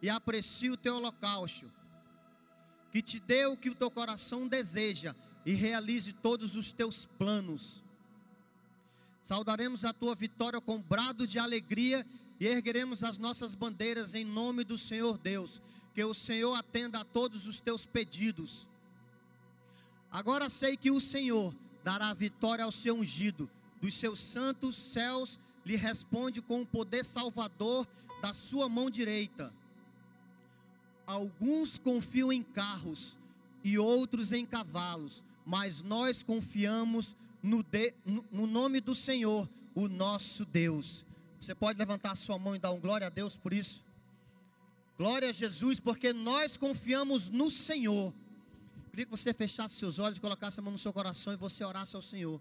e aprecie o teu holocausto. Que te dê o que o teu coração deseja e realize todos os teus planos. Saudaremos a tua vitória com brado de alegria e ergueremos as nossas bandeiras em nome do Senhor Deus. Que o Senhor atenda a todos os teus pedidos. Agora sei que o Senhor dará vitória ao seu ungido, dos seus santos céus lhe responde com o poder salvador da sua mão direita. Alguns confiam em carros e outros em cavalos, mas nós confiamos no, de, no nome do Senhor, o nosso Deus. Você pode levantar a sua mão e dar um glória a Deus por isso? Glória a Jesus, porque nós confiamos no Senhor. Queria que você fechasse seus olhos, colocasse a mão no seu coração e você orasse ao Senhor.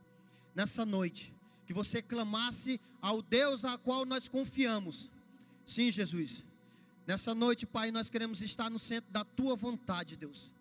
Nessa noite, que você clamasse ao Deus a qual nós confiamos. Sim, Jesus. Nessa noite, Pai, nós queremos estar no centro da tua vontade, Deus.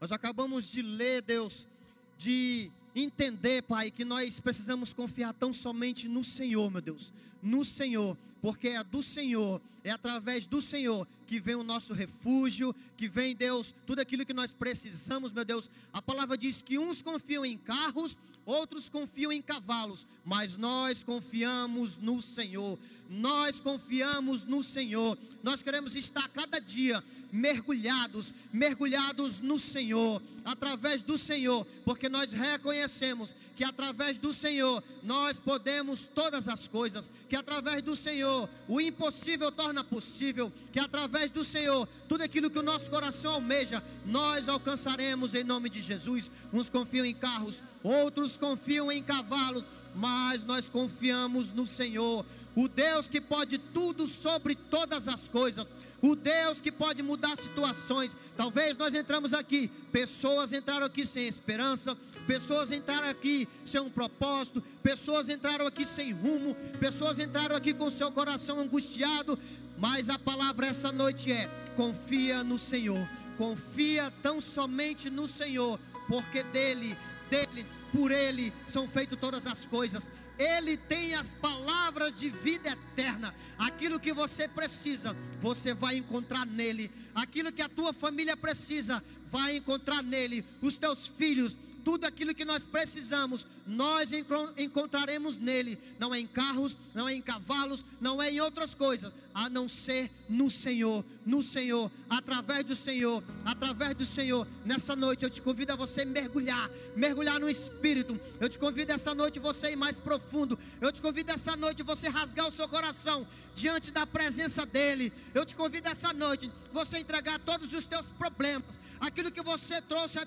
Nós acabamos de ler, Deus, de entender, Pai, que nós precisamos confiar tão somente no Senhor, meu Deus, no Senhor, porque é do Senhor, é através do Senhor que vem o nosso refúgio, que vem, Deus, tudo aquilo que nós precisamos, meu Deus. A palavra diz que uns confiam em carros, outros confiam em cavalos, mas nós confiamos no Senhor. Nós confiamos no Senhor. Nós queremos estar cada dia mergulhados, mergulhados no Senhor, através do Senhor, porque nós reconhecemos que através do Senhor nós podemos todas as coisas, que através do Senhor o impossível torna possível, que através do Senhor tudo aquilo que o nosso coração almeja, nós alcançaremos em nome de Jesus. Uns confiam em carros, outros confiam em cavalos, mas nós confiamos no Senhor, o Deus que pode tudo sobre todas as coisas o Deus que pode mudar situações. Talvez nós entramos aqui, pessoas entraram aqui sem esperança, pessoas entraram aqui sem um propósito, pessoas entraram aqui sem rumo, pessoas entraram aqui com seu coração angustiado, mas a palavra essa noite é: confia no Senhor, confia tão somente no Senhor, porque dele, dele, por ele são feitas todas as coisas. Ele tem as palavras de vida eterna. Aquilo que você precisa, você vai encontrar nele. Aquilo que a tua família precisa, vai encontrar nele. Os teus filhos, tudo aquilo que nós precisamos, nós encontraremos nele. Não é em carros, não é em cavalos, não é em outras coisas, a não ser no Senhor, no Senhor, através do Senhor, através do Senhor. Nessa noite eu te convido a você mergulhar, mergulhar no Espírito. Eu te convido essa noite você ir mais profundo. Eu te convido essa noite você rasgar o seu coração diante da presença dEle. Eu te convido essa noite você entregar todos os teus problemas, aquilo que você trouxe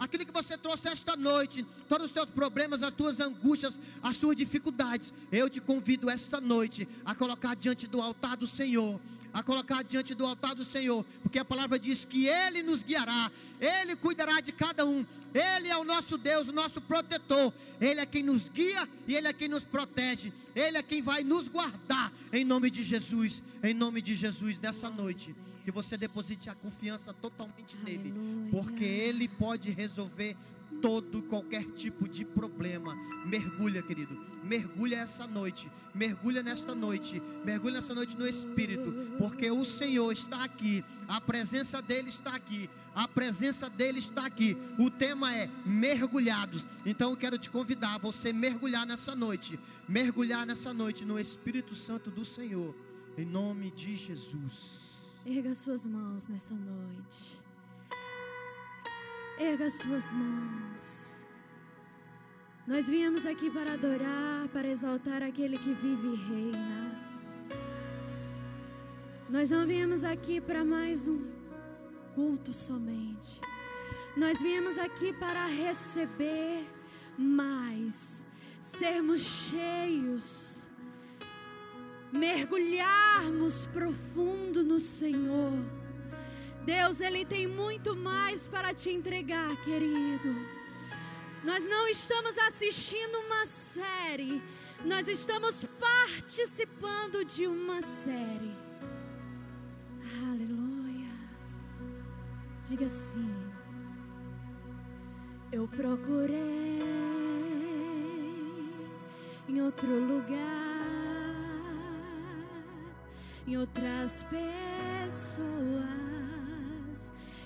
aquilo que você trouxe esta noite, todos os teus problemas, as tuas angústias, as tuas dificuldades, eu te convido esta noite a colocar diante do altar do Senhor a colocar diante do altar do Senhor, porque a palavra diz que Ele nos guiará, Ele cuidará de cada um, Ele é o nosso Deus, o nosso protetor, Ele é quem nos guia e Ele é quem nos protege, Ele é quem vai nos guardar, em nome de Jesus, em nome de Jesus, nessa noite que você deposite a confiança totalmente nele, porque ele pode resolver todo qualquer tipo de problema. Mergulha, querido. Mergulha essa noite. Mergulha nesta noite. Mergulha nessa noite no espírito, porque o Senhor está aqui. A presença dele está aqui. A presença dele está aqui. O tema é mergulhados. Então eu quero te convidar a você mergulhar nessa noite. Mergulhar nessa noite no Espírito Santo do Senhor. Em nome de Jesus. Erga suas mãos nesta noite. Erga suas mãos. Nós viemos aqui para adorar, para exaltar aquele que vive e reina. Nós não viemos aqui para mais um culto somente. Nós viemos aqui para receber mais, sermos cheios mergulharmos profundo no Senhor. Deus, Ele tem muito mais para te entregar, querido. Nós não estamos assistindo uma série, nós estamos participando de uma série. Aleluia. Diga assim: Eu procurei em outro lugar em outras pessoas.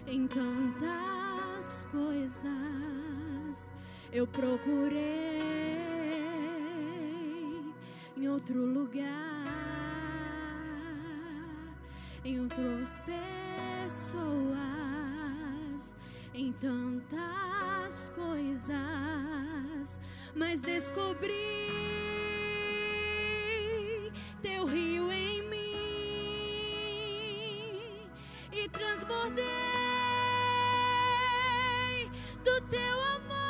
em tantas coisas eu procurei em outro lugar, em outras pessoas, em tantas coisas, mas descobri teu rio em e transbordei do teu amor.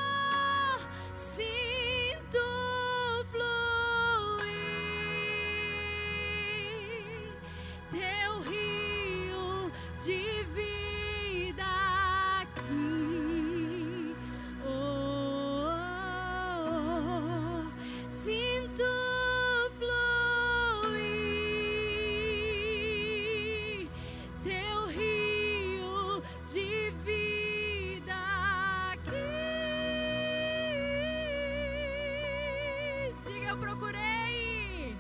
Eu procurei.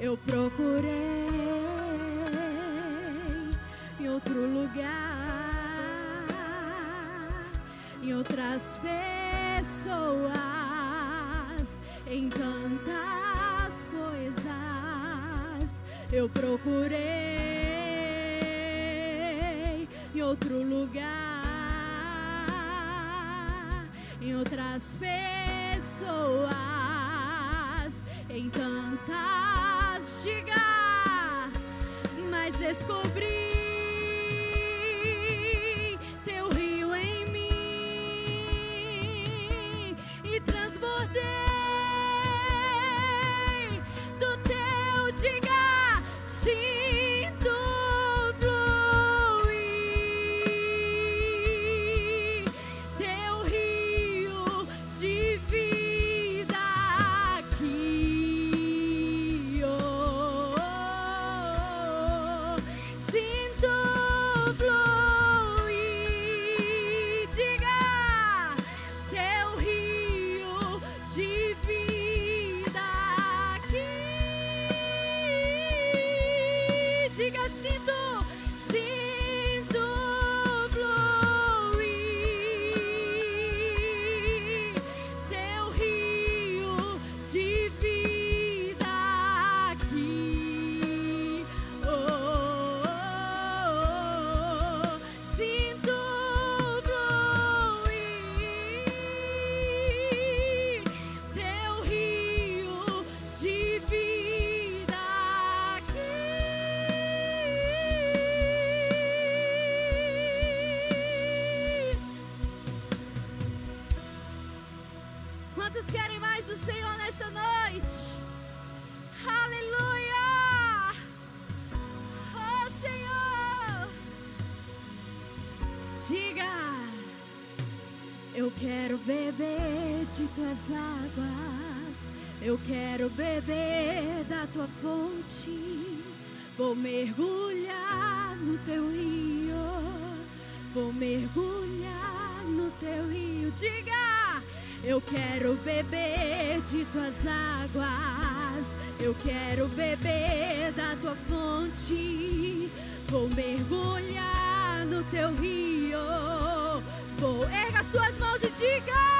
Eu procurei em outro lugar, em outras pessoas, em tantas coisas. Eu procurei de tuas águas, eu quero beber da tua fonte, vou mergulhar no teu rio, vou mergulhar no teu rio. Diga, eu quero beber de tuas águas, eu quero beber da tua fonte, vou mergulhar no teu rio. Vou erga suas mãos e diga: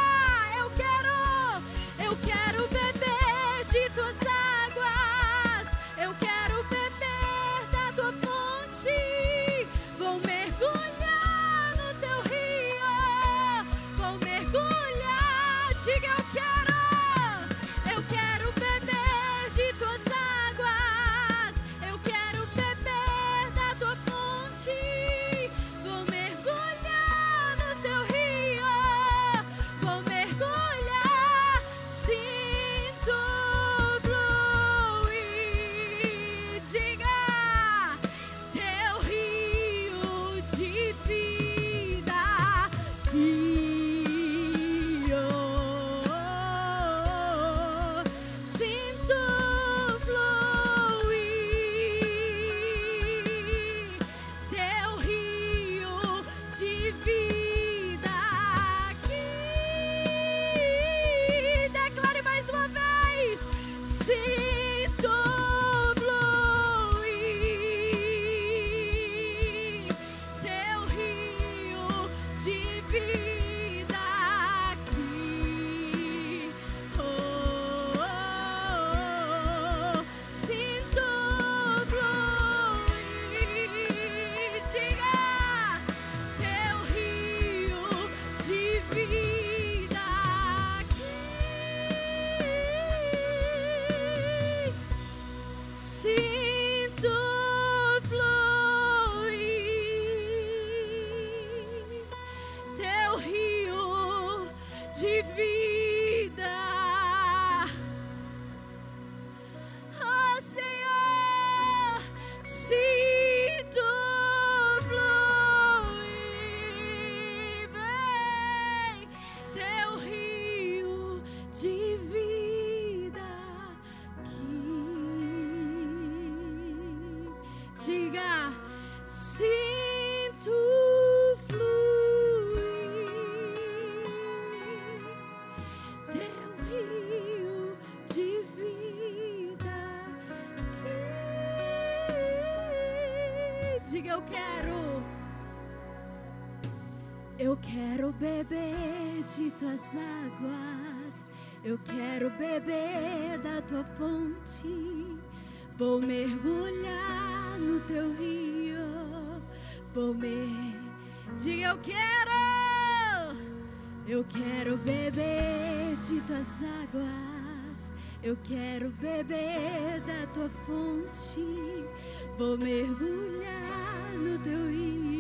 tuas águas. Eu quero beber da tua fonte. Vou mergulhar no teu rio. Vou me diga eu quero. Eu quero beber de tuas águas. Eu quero beber da tua fonte. Vou mergulhar no teu rio.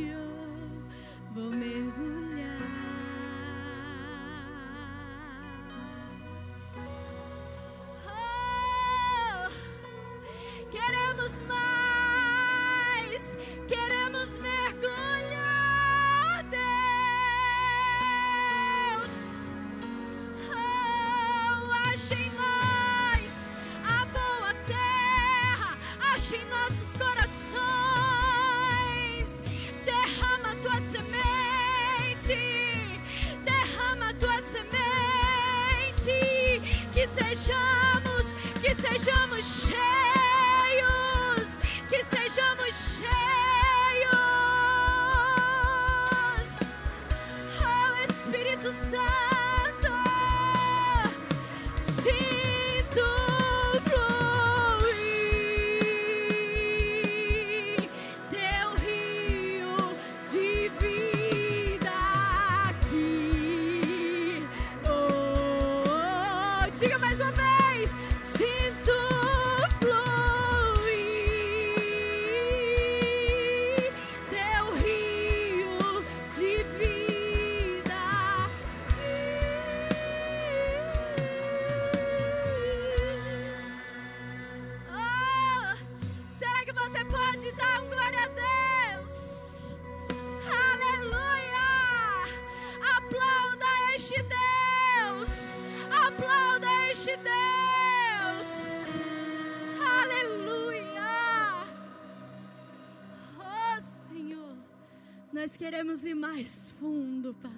queremos ir mais fundo, Pai.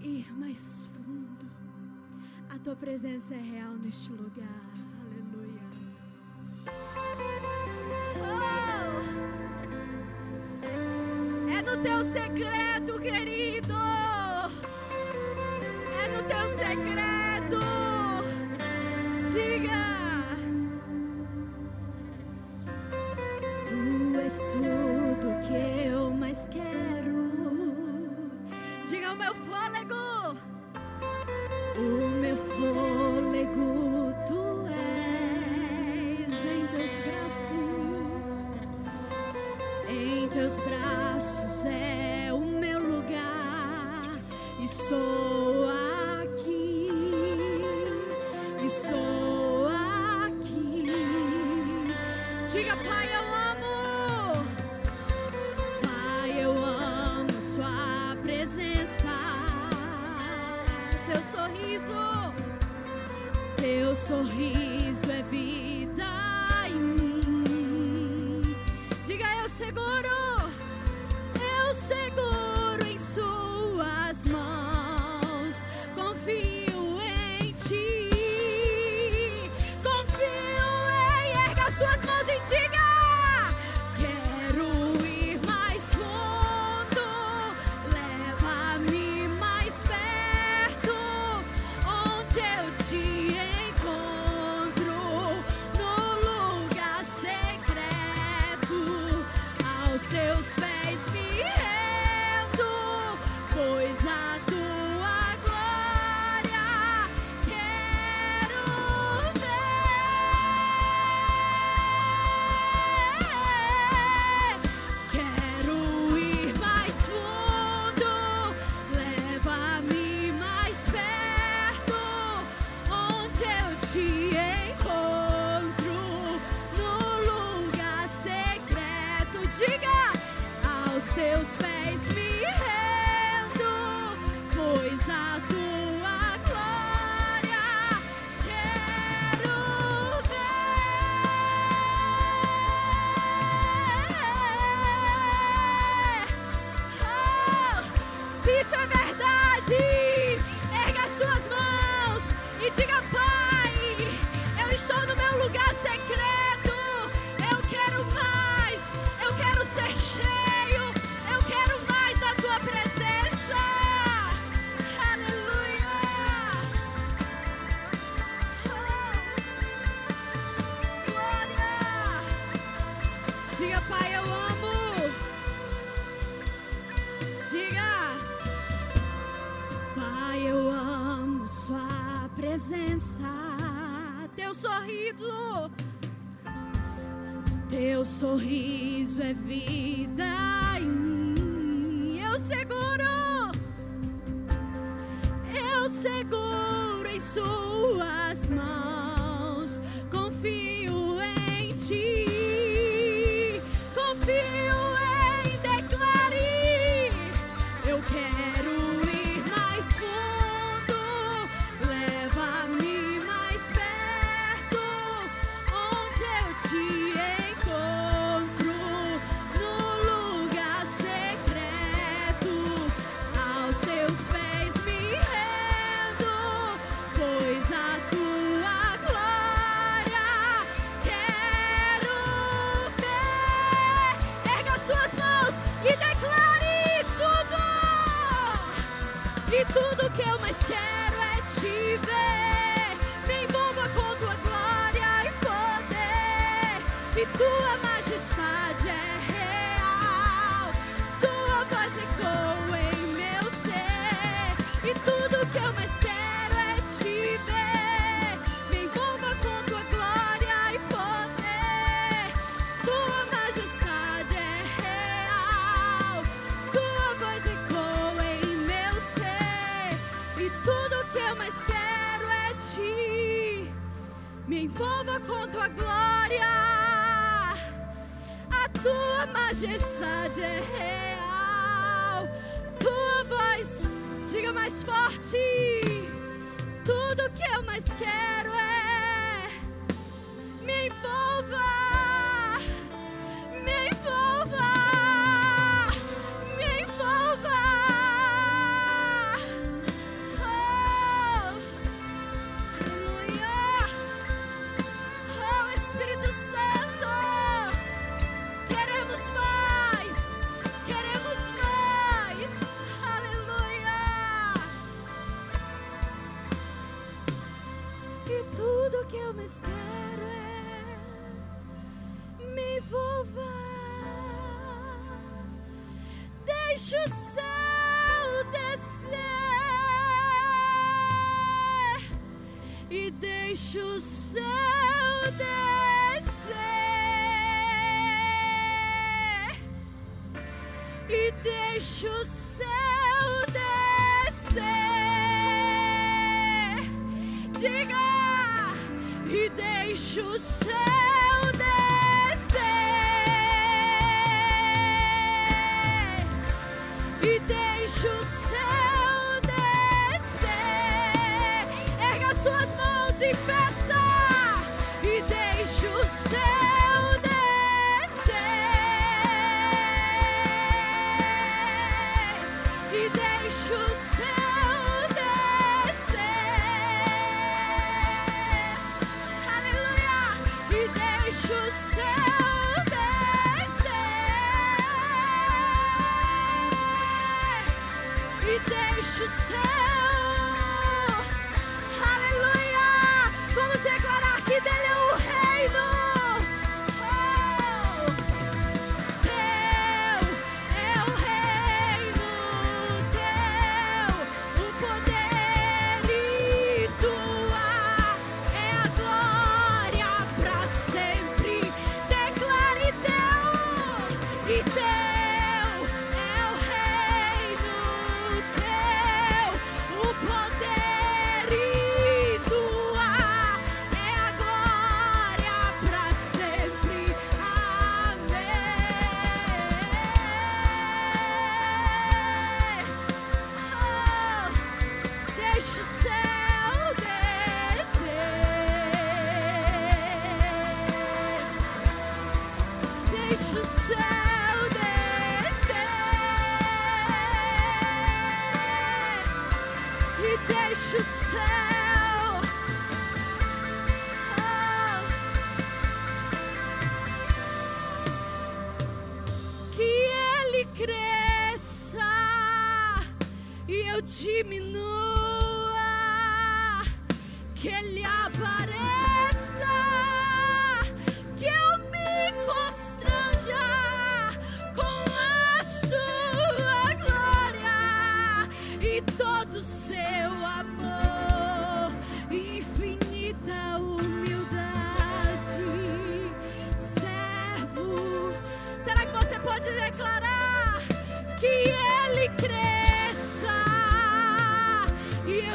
Ir mais fundo. A tua presença é real neste lugar. Aleluia. Oh! É no teu segredo, querido. É no teu segredo. Diga. Tu és tudo que eu mais quero. Diga o meu fôlego, o meu fôlego.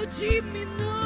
eu.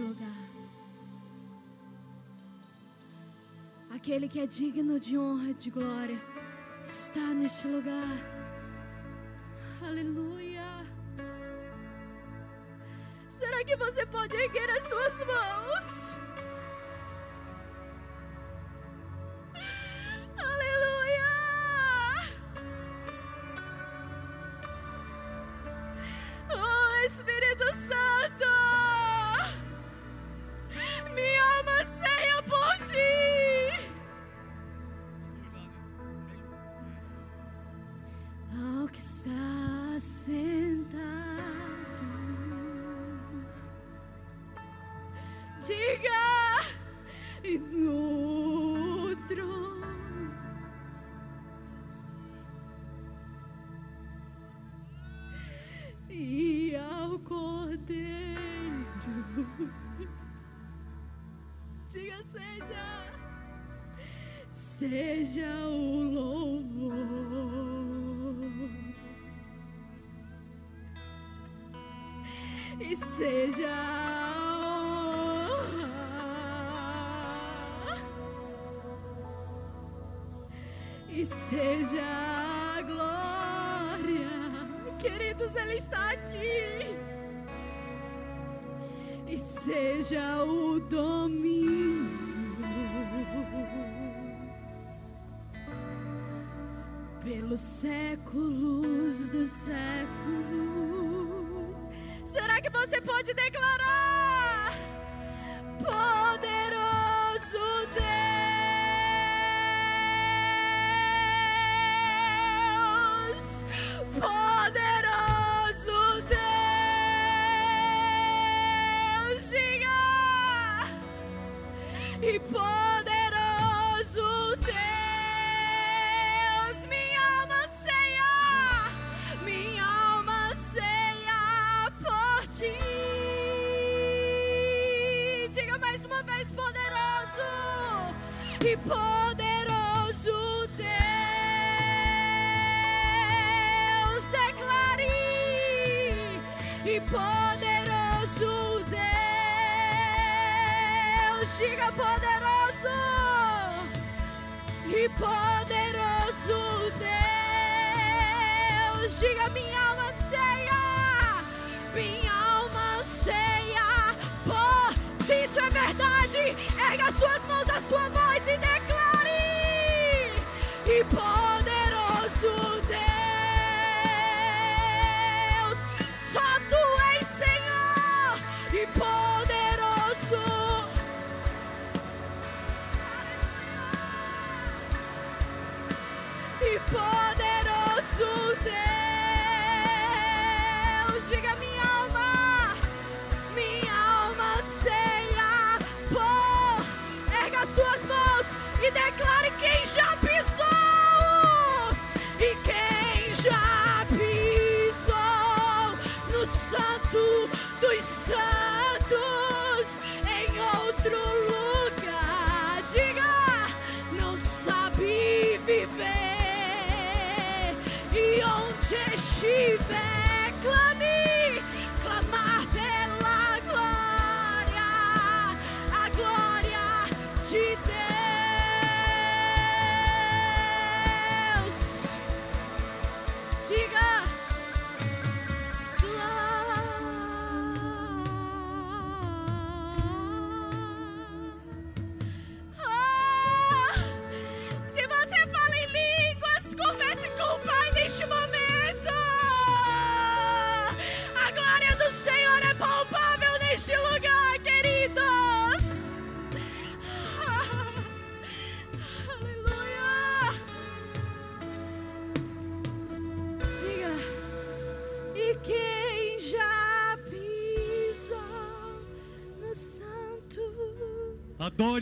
lugar. Aquele que é digno de honra e de glória está neste lugar. Aleluia. Será que você pode erguer as suas mãos? pelos séculos dos séculos. Será que você pode declarar?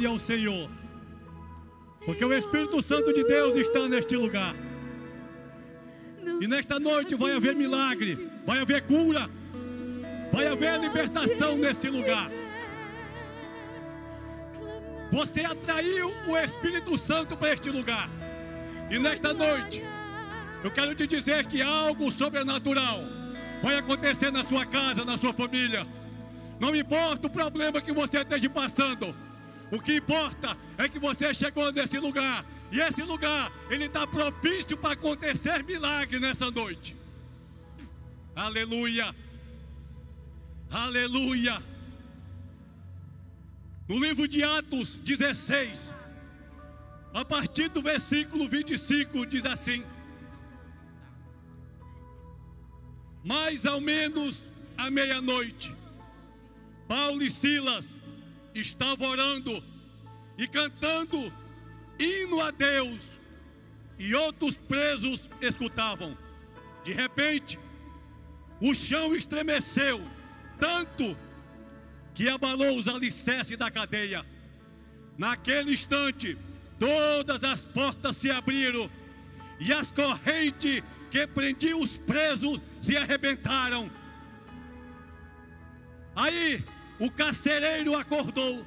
Adore ao Senhor. Porque o Espírito Santo de Deus está neste lugar. E nesta noite vai haver milagre, vai haver cura, vai haver libertação nesse lugar. Você atraiu o Espírito Santo para este lugar. E nesta noite, eu quero te dizer que algo sobrenatural vai acontecer na sua casa, na sua família. Não importa o problema que você esteja passando. O que importa é que você chegou nesse lugar. E esse lugar, ele está propício para acontecer milagre nessa noite. Aleluia. Aleluia. No livro de Atos 16, a partir do versículo 25, diz assim: Mais ou menos à meia-noite, Paulo e Silas estavam orando e cantando hino a Deus, e outros presos escutavam. De repente, o chão estremeceu tanto que abalou os alicerces da cadeia. Naquele instante, todas as portas se abriram e as correntes que prendiam os presos se arrebentaram. Aí o carcereiro acordou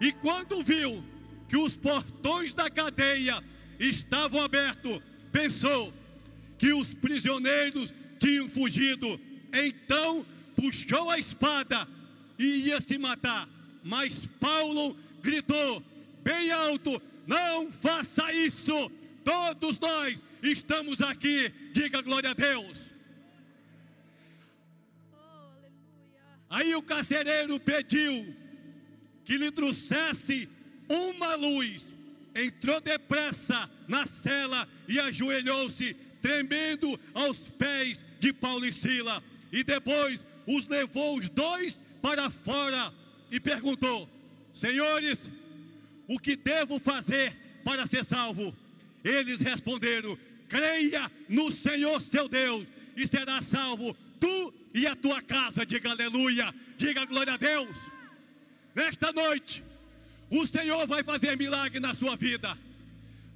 e, quando viu que os portões da cadeia estavam abertos, pensou que os prisioneiros tinham fugido. Então puxou a espada e ia se matar. Mas Paulo gritou bem alto: Não faça isso! Todos nós estamos aqui. Diga glória a Deus. Aí o carcereiro pediu que lhe trouxesse uma luz. Entrou depressa na cela e ajoelhou-se, tremendo aos pés de Paulo e Sila. E depois os levou os dois para fora e perguntou: Senhores, o que devo fazer para ser salvo? Eles responderam: Creia no Senhor seu Deus e será salvo tu e a tua casa. Diga aleluia, diga glória a Deus. Nesta noite, o Senhor vai fazer milagre na sua vida.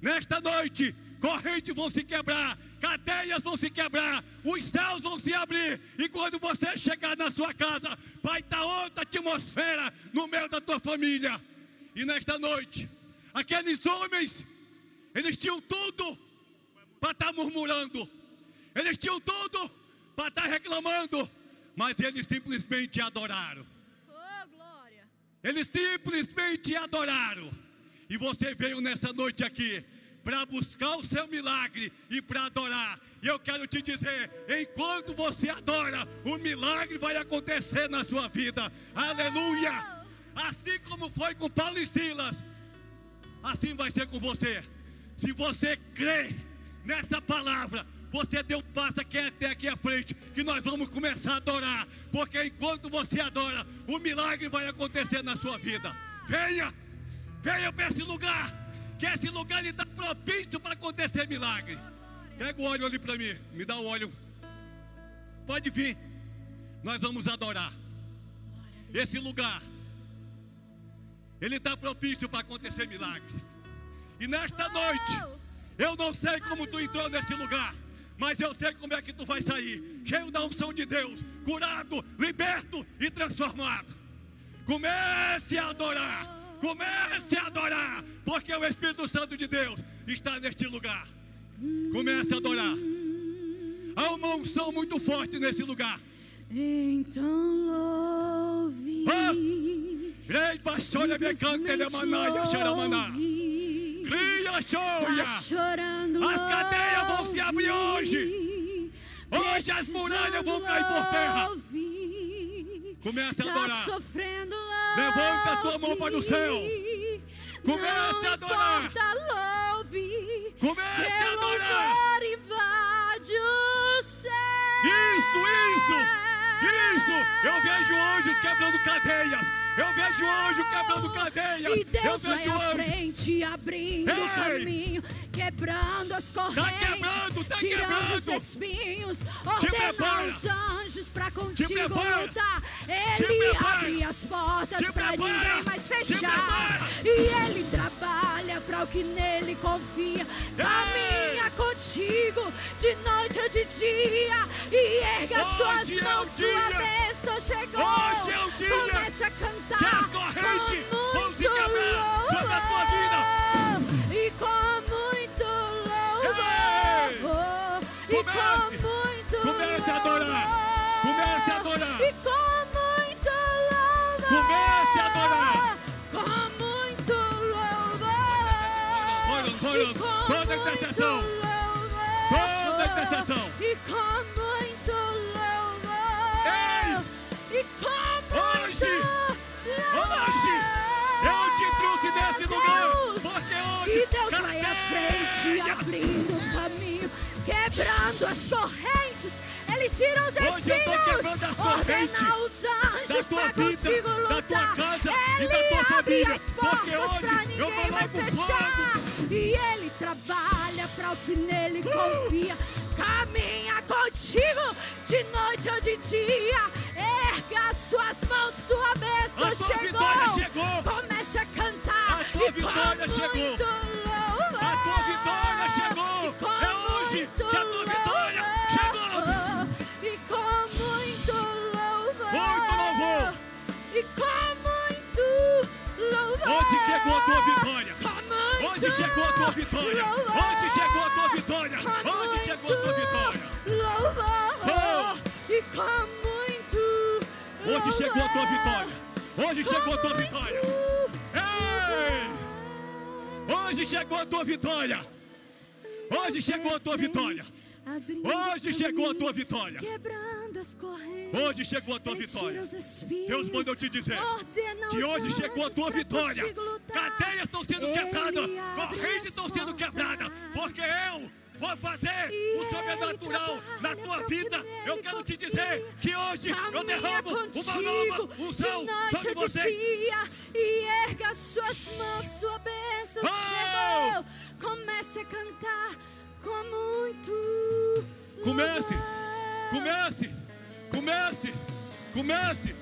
Nesta noite, correntes vão se quebrar, cadeias vão se quebrar, os céus vão se abrir. E quando você chegar na sua casa, vai estar outra atmosfera no meio da tua família. E nesta noite, aqueles homens, eles tinham tudo para estar murmurando, eles tinham tudo para estar reclamando, mas eles simplesmente adoraram. Oh, glória. Eles simplesmente adoraram. E você veio nessa noite aqui para buscar o seu milagre e para adorar. E eu quero te dizer: enquanto você adora, o milagre vai acontecer na sua vida. Aleluia! Assim como foi com Paulo e Silas, assim vai ser com você. Se você crê nessa palavra, você deu um passo aqui até aqui à frente, que nós vamos começar a adorar, porque enquanto você adora, o milagre vai acontecer na sua vida. Venha, venha para esse lugar, que esse lugar está propício para acontecer milagre. Pega o óleo ali para mim, me dá o óleo. Pode vir, nós vamos adorar. Esse lugar, ele está propício para acontecer milagre. E nesta noite, eu não sei como tu entrou nesse lugar, mas eu sei como é que tu vai sair. Cheio da unção de Deus, curado, liberto e transformado. Comece a adorar. Comece a adorar, porque o Espírito Santo de Deus está neste lugar. Comece a adorar. Há uma unção muito forte nesse lugar. Então louve. Ah! Rei Baixolha Becante ele Manaia Xeramaná. Cria Tá choia. chorando, As cadeias vão se abrir hoje. Hoje as muralhas vão cair por terra. Comece a Tá adorar. Levanta a tua mão para o céu. Comece a adorar. louve. Comece a adorar. invade o céu. Isso, isso, isso. Eu vejo anjos quebrando cadeias. Eu vejo anjo quebrando cadeias. E Deus Eu vai vejo à anjo. frente, abrindo o Ei! caminho, quebrando as correntes, quebrando, tá tirando os quebrando. espinhos, prepara. ordena os anjos pra contigo lutar. Ele abre as portas prepara. ninguém mais fechar. E ele trabalha para o que nele confia. Caminha contigo de noite ou de dia e erga Hoje suas é mãos, sua dia. bênção chegou. Hoje é o dia. Comece a Que cantar. a corrente com vão se muito quebrar sobre a tua vida. louvor. E com muito louvor. E com muito Comece a adorar. Comece a adorar. E com muito louvor. Comece a adorar. Com muito louvor. Ora, E com toda intercessão. louvor. Toda intercessão. E com muito abrindo o caminho, quebrando as correntes. Ele tira os espinhos, ordena os anjos vida, contigo lutar. ele abre as portas eu ninguém mais fechar. E ele trabalha para o que nele Uh! confia. Caminha contigo de noite ou de dia. Erga suas mãos, sua bênção chegou. chegou. Comece a cantar. A tua e vitória chegou. Vitória. Hoje chegou a tua vitória. Hoje chegou a tua vitória. Hoje chegou a tua vitória. Louvor. E com muito Hoje chegou a tua vitória. Hoje chegou a tua vitória. Ei! Hoje chegou a tua vitória. Hoje chegou a tua vitória. Hoje chegou a tua vitória. Quebrando as correntes. Hoje chegou a tua vitória. Deus manda eu te dizer que hoje chegou a tua vitória. Cadeias estão sendo quebradas, correntes estão sendo quebradas, porque eu vou fazer o sobrenatural na tua vida. Eu quero te dizer que hoje eu derramo uma nova unção sobre você. e erga suas mãos, sua bênção Oh! chegou. Comece a cantar com muito Comece, comece, comece, comece.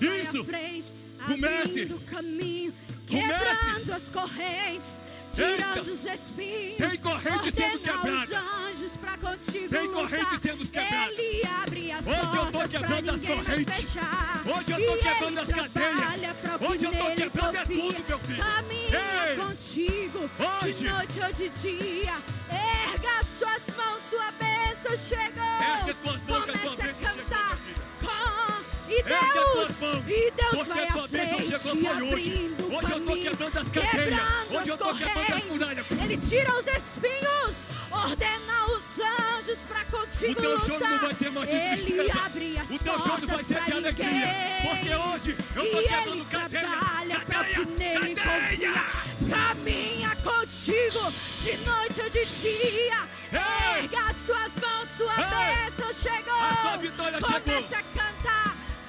Isso. frente, Comece. caminho, Comece. quebrando as correntes, tirando Eita. os espinhos. Tem corrente sendo quebrada. os anjos pra contigo Tem corrente sendo quebrada. Ele abre as Hoje eu tô quebrando as correntes. fechar. Hoje eu tô quebrando as cadeias. Hoje eu tô quebrando é tudo, meu filho. Caminha Ei. contigo, Hoje. de noite ou de dia. Erga suas mãos, sua bênção chegou. Ergue tuas mãos, que a tua Comece a bênção E Ergue as Deus, e Deus porque vai à bênção frente, chegou foi hoje. abrindo Hoje eu caminho, quebrando as cadeias. Hoje eu tô quebrando as muralhas. Ele tira os espinhos, ordena os anjos pra contigo O teu choro não vai ser mais Ele tristeza. abre as O teu choro vai ser pra de alegria. Porque hoje eu tô e quebrando cadeia. trabalha pra o que nele cadeia. confia. Caminha contigo de noite ou de dia. Ei. Erga suas mãos, sua Ei. bênção chegou. A tua vitória Comece chegou. a cantar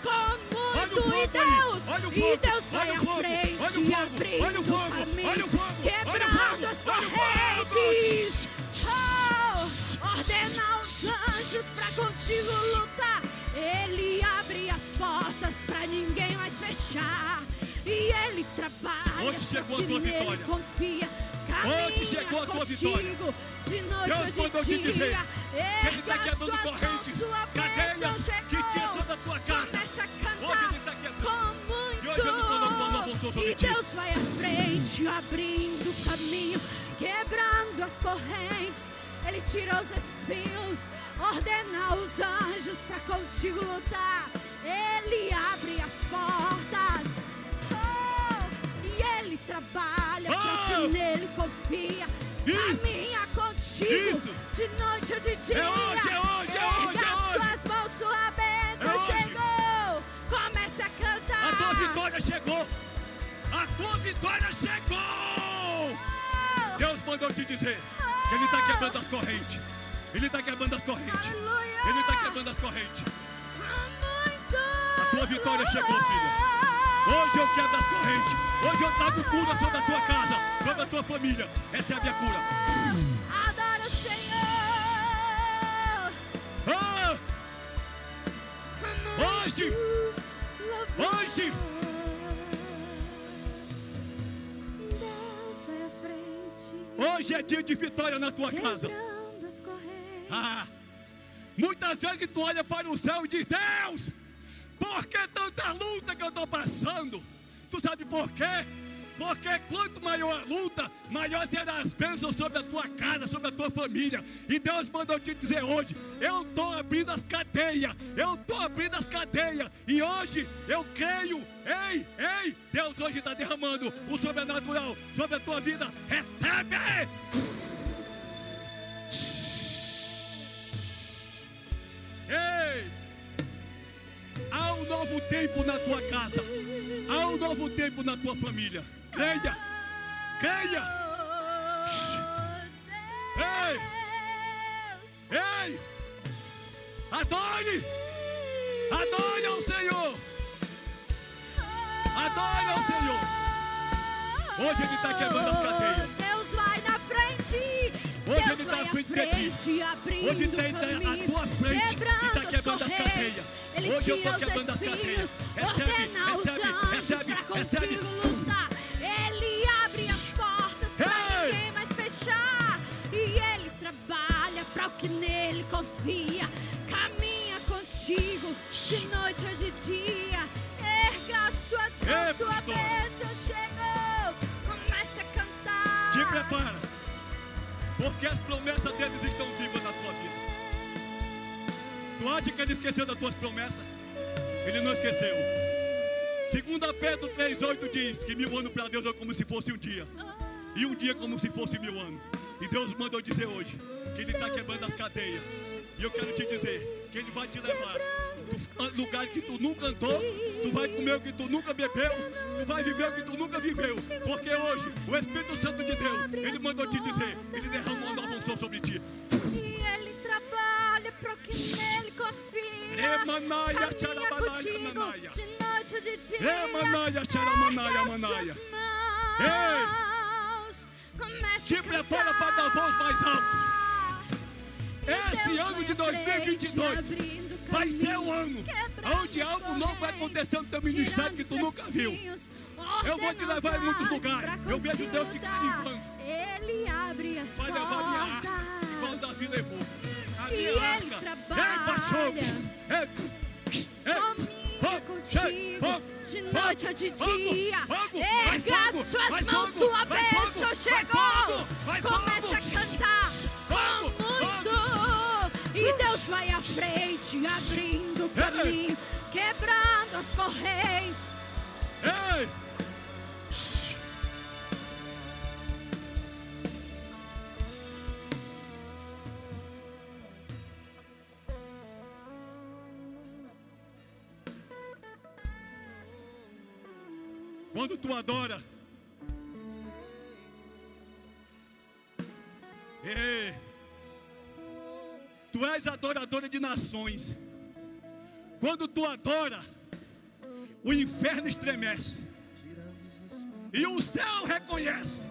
com Olha fogo e Deus. e Deus vai à frente, abrindo o caminho, quebrando as correntes. Oh, ordena os anjos pra contigo lutar. Ele abre as portas pra ninguém mais fechar. E ele trabalha. Hoje chegou a tua vitória. Confia. Caminha Hoje chegou a tua contigo, vitória. De noite Deus ou de te dia. dizer Ele está quebrando sua cadeias que sobre a tua casa. E. Deus vai à frente, abrindo o caminho, quebrando as correntes. Ele tira os espinhos, ordena os anjos para contigo lutar. Ele abre as portas. Oh, e ele trabalha para Oh! quem nele confia. Isso. Caminha contigo Isso. de noite ou de dia. É hoje, é hoje, é hoje, é hoje. suas mãos, sua bênção É chegou. Comece a cantar. A tua vitória chegou. A tua vitória chegou. Deus mandou te dizer que Ele está quebrando as correntes. Ele está quebrando as correntes. Ele está quebrando as correntes. A tua vitória chegou, filha. Hoje eu quebro as correntes. Hoje eu trago cura sobre a tua casa, sobre a tua família. Recebe a cura. Adora o Senhor. Ah, Hoje. Hoje. Hoje é dia de vitória na tua casa. Ah, muitas vezes tu olha para o céu e diz: Deus, por que tanta luta que eu estou passando? Tu sabe por quê? Porque quanto maior a luta, maior serão as bênçãos sobre a tua casa, sobre a tua família. E Deus mandou te dizer hoje: eu estou abrindo as cadeias, eu estou abrindo as cadeias. E hoje eu creio, ei, ei, Deus hoje está derramando o sobrenatural sobre a tua vida. Recebe! Ei! Há um novo tempo na tua casa. Há um novo tempo na tua família. Creia! Creia! Ei! Ei! Adore! Adore ao Senhor! Adore ao Senhor! Hoje Ele está quebrando as cadeias. Deus vai na frente. Hoje Deus Ele está à frente de ti. frente, Hoje Ele está à tua frente e está quebrando as cadeias. Hoje eu estou quebrando as cadeias. Recebe, recebe, recebe, recebe. Ei, sua bênção chegou. Comece a cantar. Te prepara, porque as promessas deles estão vivas na tua vida. Tu acha que ele esqueceu das tuas promessas? Ele não esqueceu. Segunda Pedro 3,8 diz que mil anos para Deus é como se fosse um dia. E um dia como se fosse mil anos. E Deus mandou dizer hoje que Ele está quebrando as cadeias. E eu quero te dizer que Ele vai te levar do lugar que tu nunca andou, tu vai comer o que tu nunca bebeu, tu vai viver o que tu nunca viveu. Porque hoje o Espírito Santo de Deus, Ele mandou te dizer, Ele derramou uma nova unção sobre ti. E ele trabalha pro que nele confia. Caminha xarabanaya, de noite de dia. Remanaia, xaramanaya, manaya. Te prepara para dar voz mais alto. Esse ano de à frente, 2022 abrindo vai ser o ano onde algo novo vai acontecer no teu ministério que tu nunca viu. Eu vou te levar em os muitos lugares. Eu vejo Deus te lutar. limpando. Ele abre as Vai levar minha arca, igual. Davi levou. A E minha ele arca. trabalha. Ei, contigo de noite ou de dia. Erga suas mãos, sua bênção chegou. fogo. a cantar. E Deus vai à frente, abrindo o caminho, quebrando as correntes. Ei! Quando tu adora, ei, tu és adoradora de nações. Quando tu adora, o inferno estremece. E o céu reconhece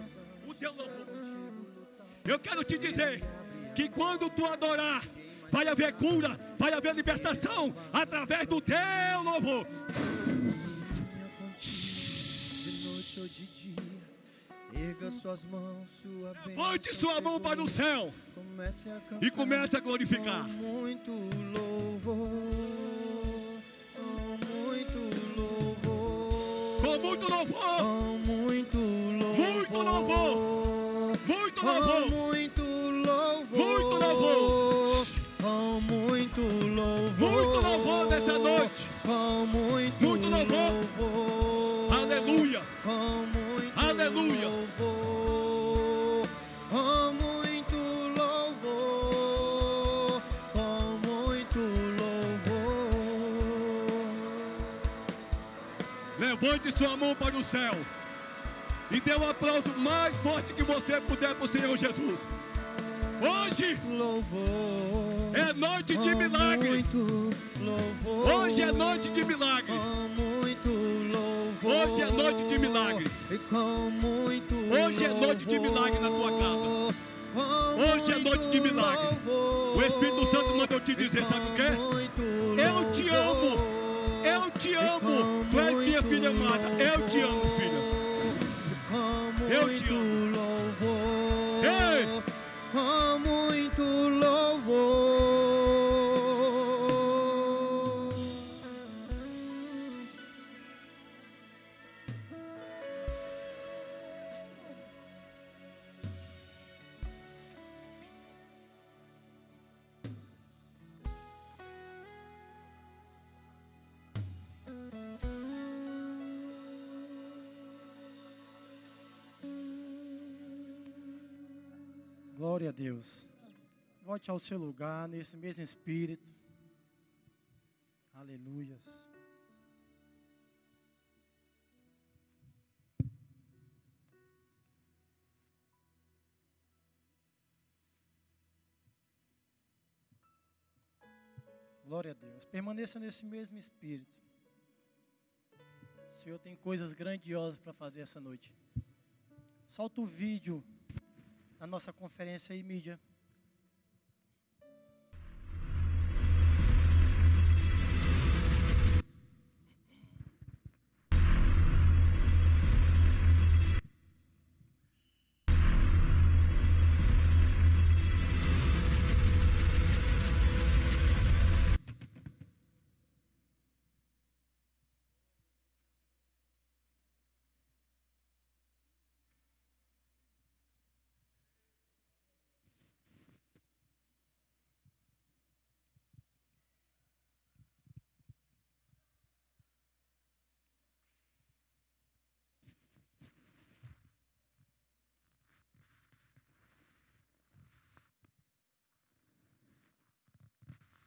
o teu louvor. Eu quero te dizer que quando tu adorar, vai haver cura, vai haver libertação através do teu louvor. Erga suas mãos, sua Levante sua mão para o céu Comece e comece a glorificar. com muito louvor, com muito louvor, Com muito louvor, com muito louvor, Muito louvor. muito com louvor. muito louvor, Muito louvor. com muito louvor, Muito louvor nessa noite. com muito, Muito louvor. louvor. Aleluia. Com Aleluia. louvor, com muito louvor, com muito louvor. Levante sua mão para o céu e dê um aplauso mais forte que você puder para o Senhor Jesus. Hoje Louvor. é noite de milagre. Hoje é noite de milagre. Hoje é noite de milagre. Hoje é noite de milagre na tua casa. Hoje é noite de milagre. O Espírito Santo mandou te dizer, sabe o quê? Eu te amo. Eu te amo. Tu és minha filha amada. Eu te amo, filha. Eu te amo. Glória a Deus. Volte ao seu lugar nesse mesmo espírito. Aleluias. Glória a Deus. Permaneça nesse mesmo espírito. O Senhor tem coisas grandiosas para fazer essa noite. Solta o vídeo na nossa conferência aí, mídia.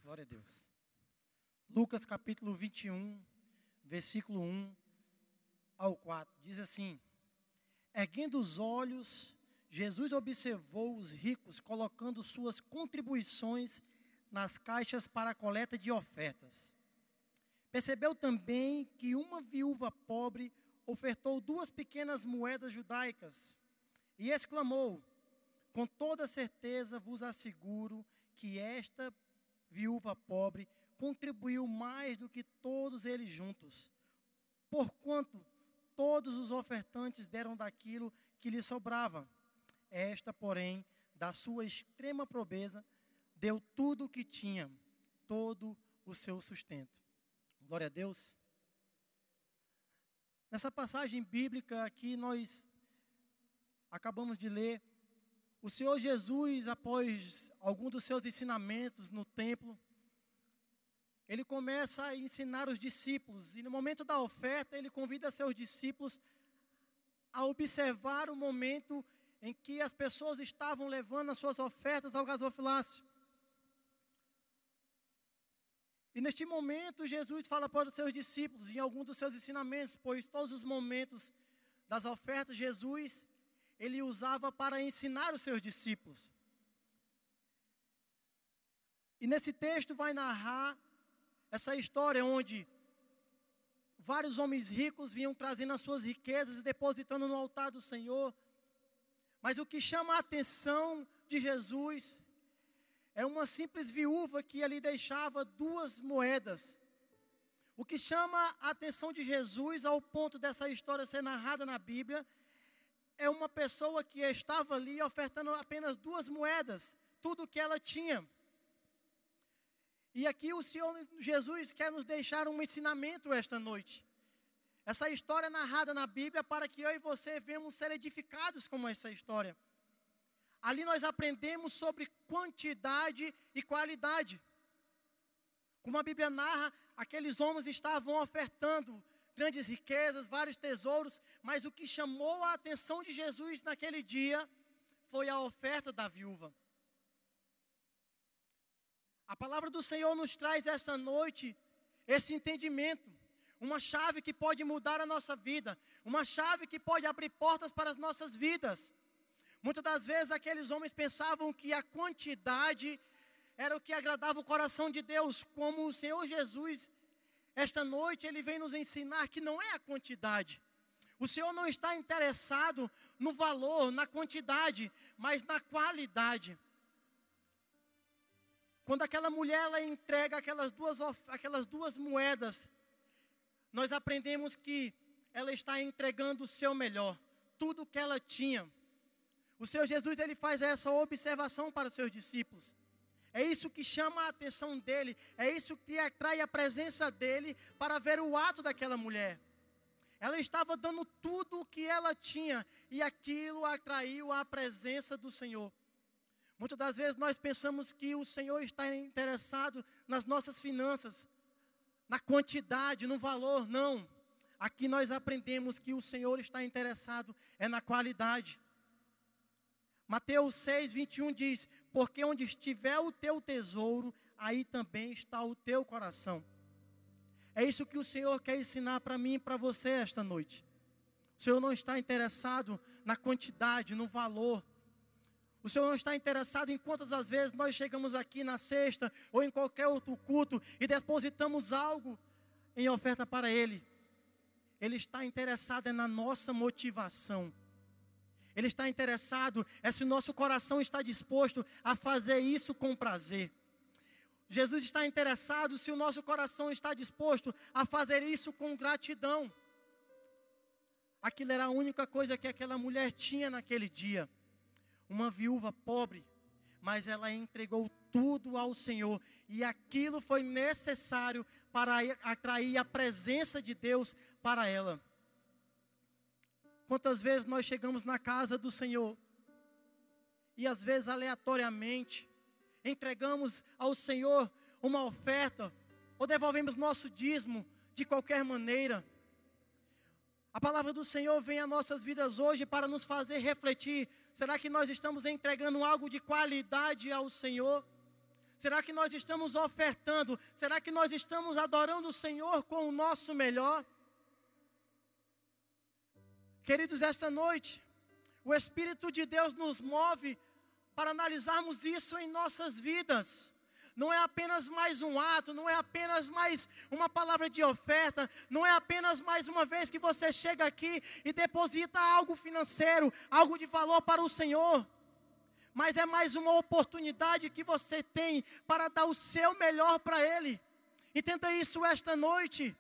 Glória a Deus. Lucas capítulo 21, versículo 1 ao 4. Diz assim: Erguendo os olhos, Jesus observou os ricos colocando suas contribuições nas caixas para a coleta de ofertas. Percebeu também que uma viúva pobre ofertou duas pequenas moedas judaicas e exclamou: Com toda certeza vos asseguro que esta viúva pobre contribuiu mais do que todos eles juntos, porquanto todos os ofertantes deram daquilo que lhe sobrava. Esta, porém, da sua extrema pobreza, deu tudo o que tinha, todo o seu sustento. Glória a Deus. Nessa passagem bíblica aqui, nós acabamos de ler, o Senhor Jesus, após algum dos seus ensinamentos no templo, ele começa a ensinar os discípulos, e no momento da oferta, ele convida seus discípulos a observar o momento em que as pessoas estavam levando as suas ofertas ao gasofilácio. E neste momento, Jesus fala para os seus discípulos, em algum dos seus ensinamentos, pois todos os momentos das ofertas, Jesus, ele usava para ensinar os seus discípulos. E nesse texto vai narrar essa história onde vários homens ricos vinham trazendo as suas riquezas e depositando no altar do Senhor. Mas o que chama a atenção de Jesus é uma simples viúva que ali deixava duas moedas. O que chama a atenção de Jesus ao ponto dessa história ser narrada na Bíblia é uma pessoa que estava ali ofertando apenas duas moedas, tudo o que ela tinha. E aqui o Senhor Jesus quer nos deixar um ensinamento esta noite. Essa história é narrada na Bíblia para que eu e você venhamos ser edificados com essa história. Ali nós aprendemos sobre quantidade e qualidade. Como a Bíblia narra, aqueles homens estavam ofertando grandes riquezas, vários tesouros, mas o que chamou a atenção de Jesus naquele dia foi a oferta da viúva. A palavra do Senhor nos traz esta noite esse entendimento, uma chave que pode mudar a nossa vida, uma chave que pode abrir portas para as nossas vidas. Muitas das vezes aqueles homens pensavam que a quantidade era o que agradava o coração de Deus, como o Senhor Jesus, esta noite, ele vem nos ensinar que não é a quantidade. O Senhor não está interessado no valor, na quantidade, mas na qualidade. Quando aquela mulher ela entrega aquelas duas, aquelas duas moedas, nós aprendemos que ela está entregando o seu melhor, tudo que ela tinha. O Senhor Jesus ele faz essa observação para os seus discípulos. É isso que chama a atenção dele, é isso que atrai a presença dele para ver o ato daquela mulher. Ela estava dando tudo o que ela tinha e aquilo atraiu a presença do Senhor. Muitas das vezes nós pensamos que o Senhor está interessado nas nossas finanças, na quantidade, no valor. Não. Aqui nós aprendemos que o Senhor está interessado é na qualidade. Mateus 6, 21 diz: Porque onde estiver o teu tesouro, aí também está o teu coração. É isso que o Senhor quer ensinar para mim e para você esta noite. O Senhor não está interessado na quantidade, no valor. O Senhor não está interessado em quantas as vezes nós chegamos aqui na sexta ou em qualquer outro culto e depositamos algo em oferta para Ele. Ele está interessado é na nossa motivação. Ele está interessado, é se nosso coração está disposto a fazer isso com prazer. Jesus está interessado se o nosso coração está disposto a fazer isso com gratidão. Aquilo era a única coisa que aquela mulher tinha naquele dia. Uma viúva pobre, mas ela entregou tudo ao Senhor, e aquilo foi necessário para atrair a presença de Deus para ela. Quantas vezes nós chegamos na casa do Senhor e às vezes aleatoriamente entregamos ao Senhor uma oferta ou devolvemos nosso dízimo de qualquer maneira. A palavra do Senhor vem às nossas vidas hoje para nos fazer refletir: será que nós estamos entregando algo de qualidade ao Senhor? Será que nós estamos ofertando? Será que nós estamos adorando o Senhor com o nosso melhor? Queridos, esta noite, o Espírito de Deus nos move para analisarmos isso em nossas vidas. Não é apenas mais um ato, não é apenas mais uma palavra de oferta, não é apenas mais uma vez que você chega aqui e deposita algo financeiro, algo de valor para o Senhor, mas é mais uma oportunidade que você tem para dar o seu melhor para Ele. Entenda isso esta noite.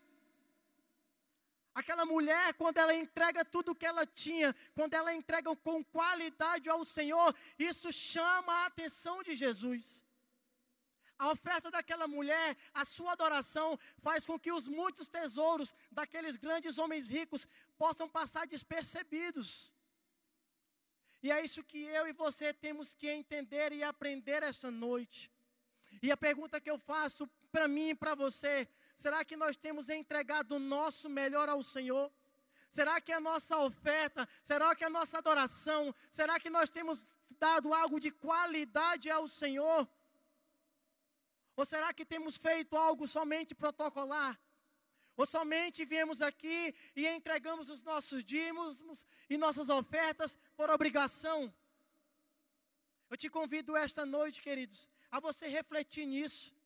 Aquela mulher, quando ela entrega tudo o que ela tinha, quando ela entrega com qualidade ao Senhor, isso chama a atenção de Jesus. A oferta daquela mulher, a sua adoração, faz com que os muitos tesouros daqueles grandes homens ricos possam passar despercebidos. E é isso que eu e você temos que entender e aprender essa noite. E a pergunta que eu faço para mim e para você Será que nós temos entregado o nosso melhor ao Senhor? Será que a nossa oferta, será que a nossa adoração, será que nós temos dado algo de qualidade ao Senhor? Ou será que temos feito algo somente protocolar? Ou somente viemos aqui e entregamos os nossos dízimos e nossas ofertas por obrigação? Eu te convido esta noite, queridos, a você refletir nisso.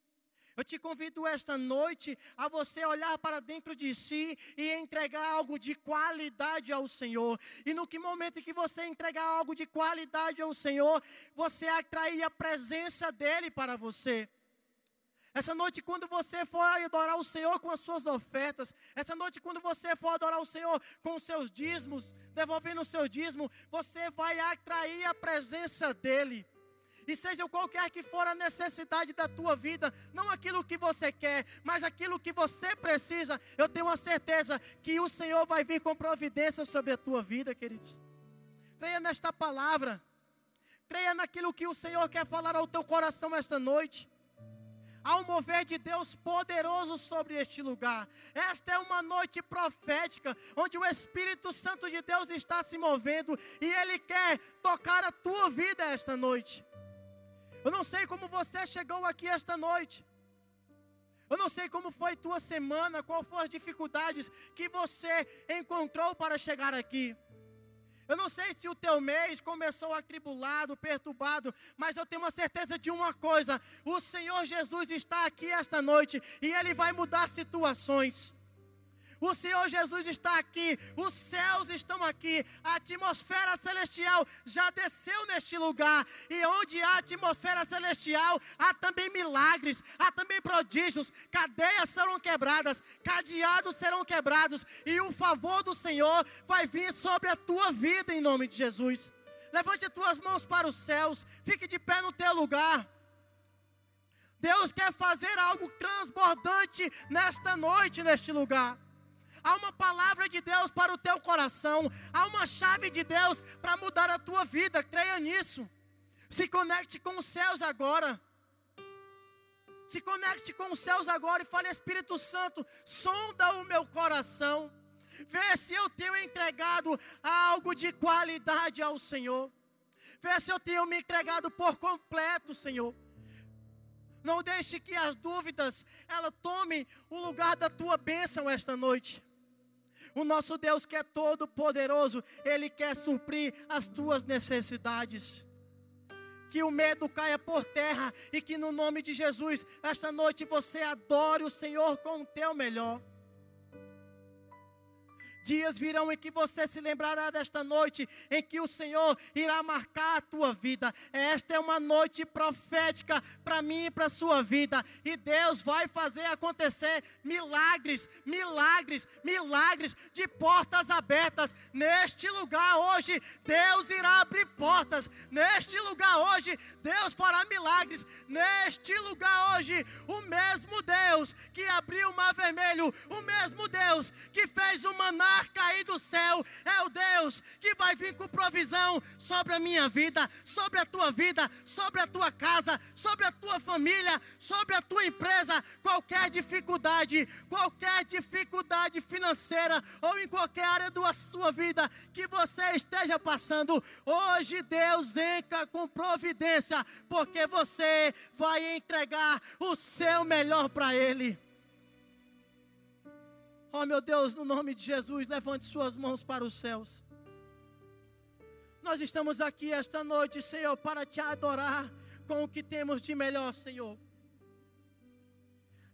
Eu te convido esta noite a você olhar para dentro de si e entregar algo de qualidade ao Senhor. E no que momento que você entregar algo de qualidade ao Senhor, você atrair a presença dele para você. Essa noite, quando você for adorar o Senhor com as suas ofertas, essa noite, quando você for adorar o Senhor com os seus dízimos, devolvendo o seu dízimo, você vai atrair a presença dEle. E seja qualquer que for a necessidade da tua vida, não aquilo que você quer, mas aquilo que você precisa, eu tenho a certeza que o Senhor vai vir com providência sobre a tua vida, queridos. Creia nesta palavra, creia naquilo que o Senhor quer falar ao teu coração esta noite. Há um mover de Deus poderoso sobre este lugar. Esta é uma noite profética, onde o Espírito Santo de Deus está se movendo e Ele quer tocar a tua vida esta noite. Eu não sei como você chegou aqui esta noite. Eu não sei como foi tua semana, qual foram as dificuldades que você encontrou para chegar aqui. Eu não sei se o teu mês começou atribulado, perturbado, mas eu tenho uma certeza de uma coisa: o Senhor Jesus está aqui esta noite e Ele vai mudar situações. O Senhor Jesus está aqui, os céus estão aqui, a atmosfera celestial já desceu neste lugar, e onde há atmosfera celestial, há também milagres, há também prodígios, cadeias serão quebradas, cadeados serão quebrados, e o favor do Senhor vai vir sobre a tua vida em nome de Jesus. Levante as tuas mãos para os céus, fique de pé no teu lugar. Deus quer fazer algo transbordante nesta noite, neste lugar há uma palavra de Deus para o teu coração, há uma chave de Deus para mudar a tua vida, creia nisso. Se conecte com os céus agora. Se conecte com os céus agora e fale, Espírito Santo, sonda o meu coração. Vê se eu tenho entregado algo de qualidade ao Senhor. Vê se eu tenho me entregado por completo, Senhor. Não deixe que as dúvidas ela tomem o lugar da tua bênção esta noite. O nosso Deus que é todo poderoso, ele quer suprir as tuas necessidades. Que o medo caia por terra e que no nome de Jesus, esta noite você adore o Senhor com o teu melhor. Dias virão em que você se lembrará desta noite, em que o Senhor irá marcar a tua vida. Esta é uma noite profética para mim e para a sua vida. E Deus vai fazer acontecer milagres, milagres, milagres de portas abertas. Neste lugar hoje, Deus irá abrir portas. Neste lugar hoje, Deus fará milagres. Neste lugar hoje, o mesmo Deus que abriu o mar vermelho, o mesmo Deus que fez o maná mar cair do céu, é o Deus que vai vir com provisão sobre a minha vida, sobre a tua vida, sobre a tua casa, sobre a tua família, sobre a tua empresa. Qualquer dificuldade, qualquer dificuldade financeira ou em qualquer área da sua vida que você esteja passando, hoje Deus entra com providência, porque você vai entregar o seu melhor para Ele. Oh meu Deus, no nome de Jesus, levante suas mãos para os céus. Nós estamos aqui esta noite, Senhor, para te adorar com o que temos de melhor, Senhor.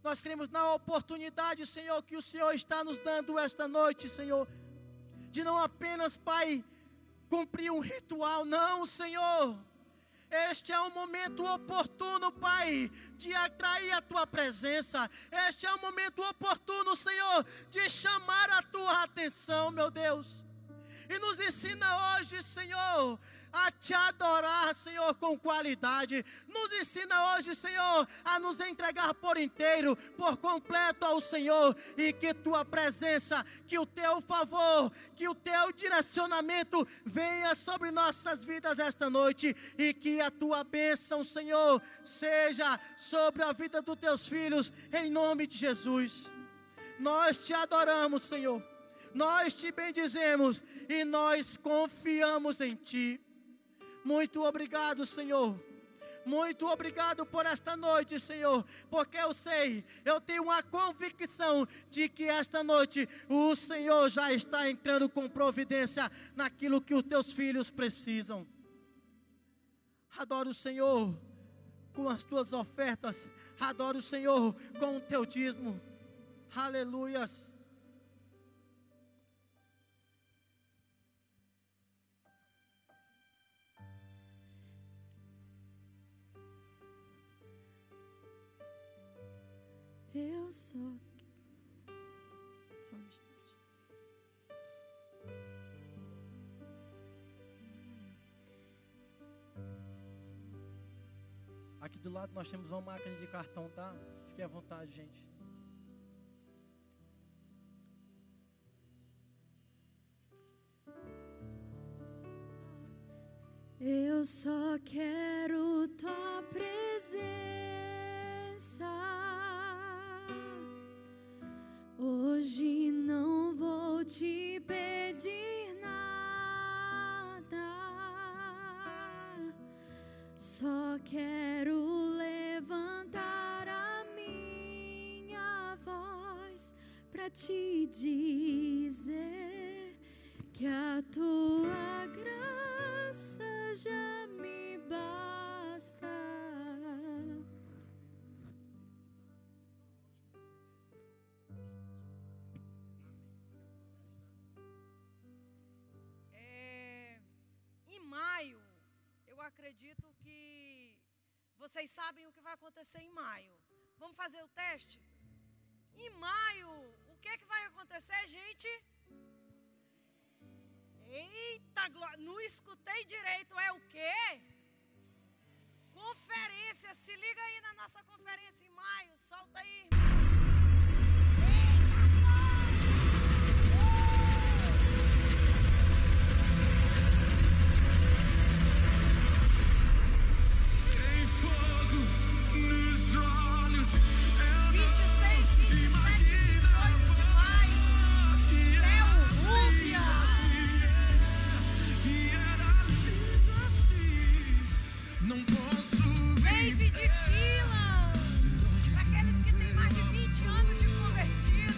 Nós cremos na oportunidade, Senhor, que o Senhor está nos dando esta noite, Senhor, de não apenas, Pai, cumprir um ritual, não, Senhor este é o momento oportuno, Pai, de atrair a tua presença. Este é o momento oportuno, Senhor, de chamar a tua atenção, meu Deus. E nos ensina hoje, Senhor, a te adorar, Senhor, com qualidade. Nos ensina hoje, Senhor, a nos entregar por inteiro, por completo ao Senhor, e que tua presença, que o teu favor, que o teu direcionamento venha sobre nossas vidas esta noite, e que a tua bênção, Senhor, seja sobre a vida dos teus filhos, em nome de Jesus. Nós te adoramos, Senhor. Nós te bendizemos e nós confiamos em Ti. Muito obrigado, Senhor. Muito obrigado por esta noite, Senhor, porque eu sei, eu tenho uma convicção de que esta noite o Senhor já está entrando com providência naquilo que os teus filhos precisam. Adoro o Senhor com as tuas ofertas. Adore o Senhor com o teu dízimo. Aleluias. Eu só. Só um instante. Aqui do lado nós temos uma máquina de cartão, tá? Fique à vontade, gente. Eu só quero tua presença. Hoje não vou te pedir nada. Só quero levantar a minha voz para te dizer que a tua graça já me basta. Acredito que vocês sabem o que vai acontecer em maio. Vamos fazer o teste? Em maio, o que, é que vai acontecer, gente? Eita, não escutei direito. É o quê? Conferência. Se liga aí na nossa conferência em maio. Solta aí. Nos olhos. Eu 26, 27, 28 de maio. Lindo assim. Não posso de Fila. Para aqueles que têm mais de 20 anos de convertido,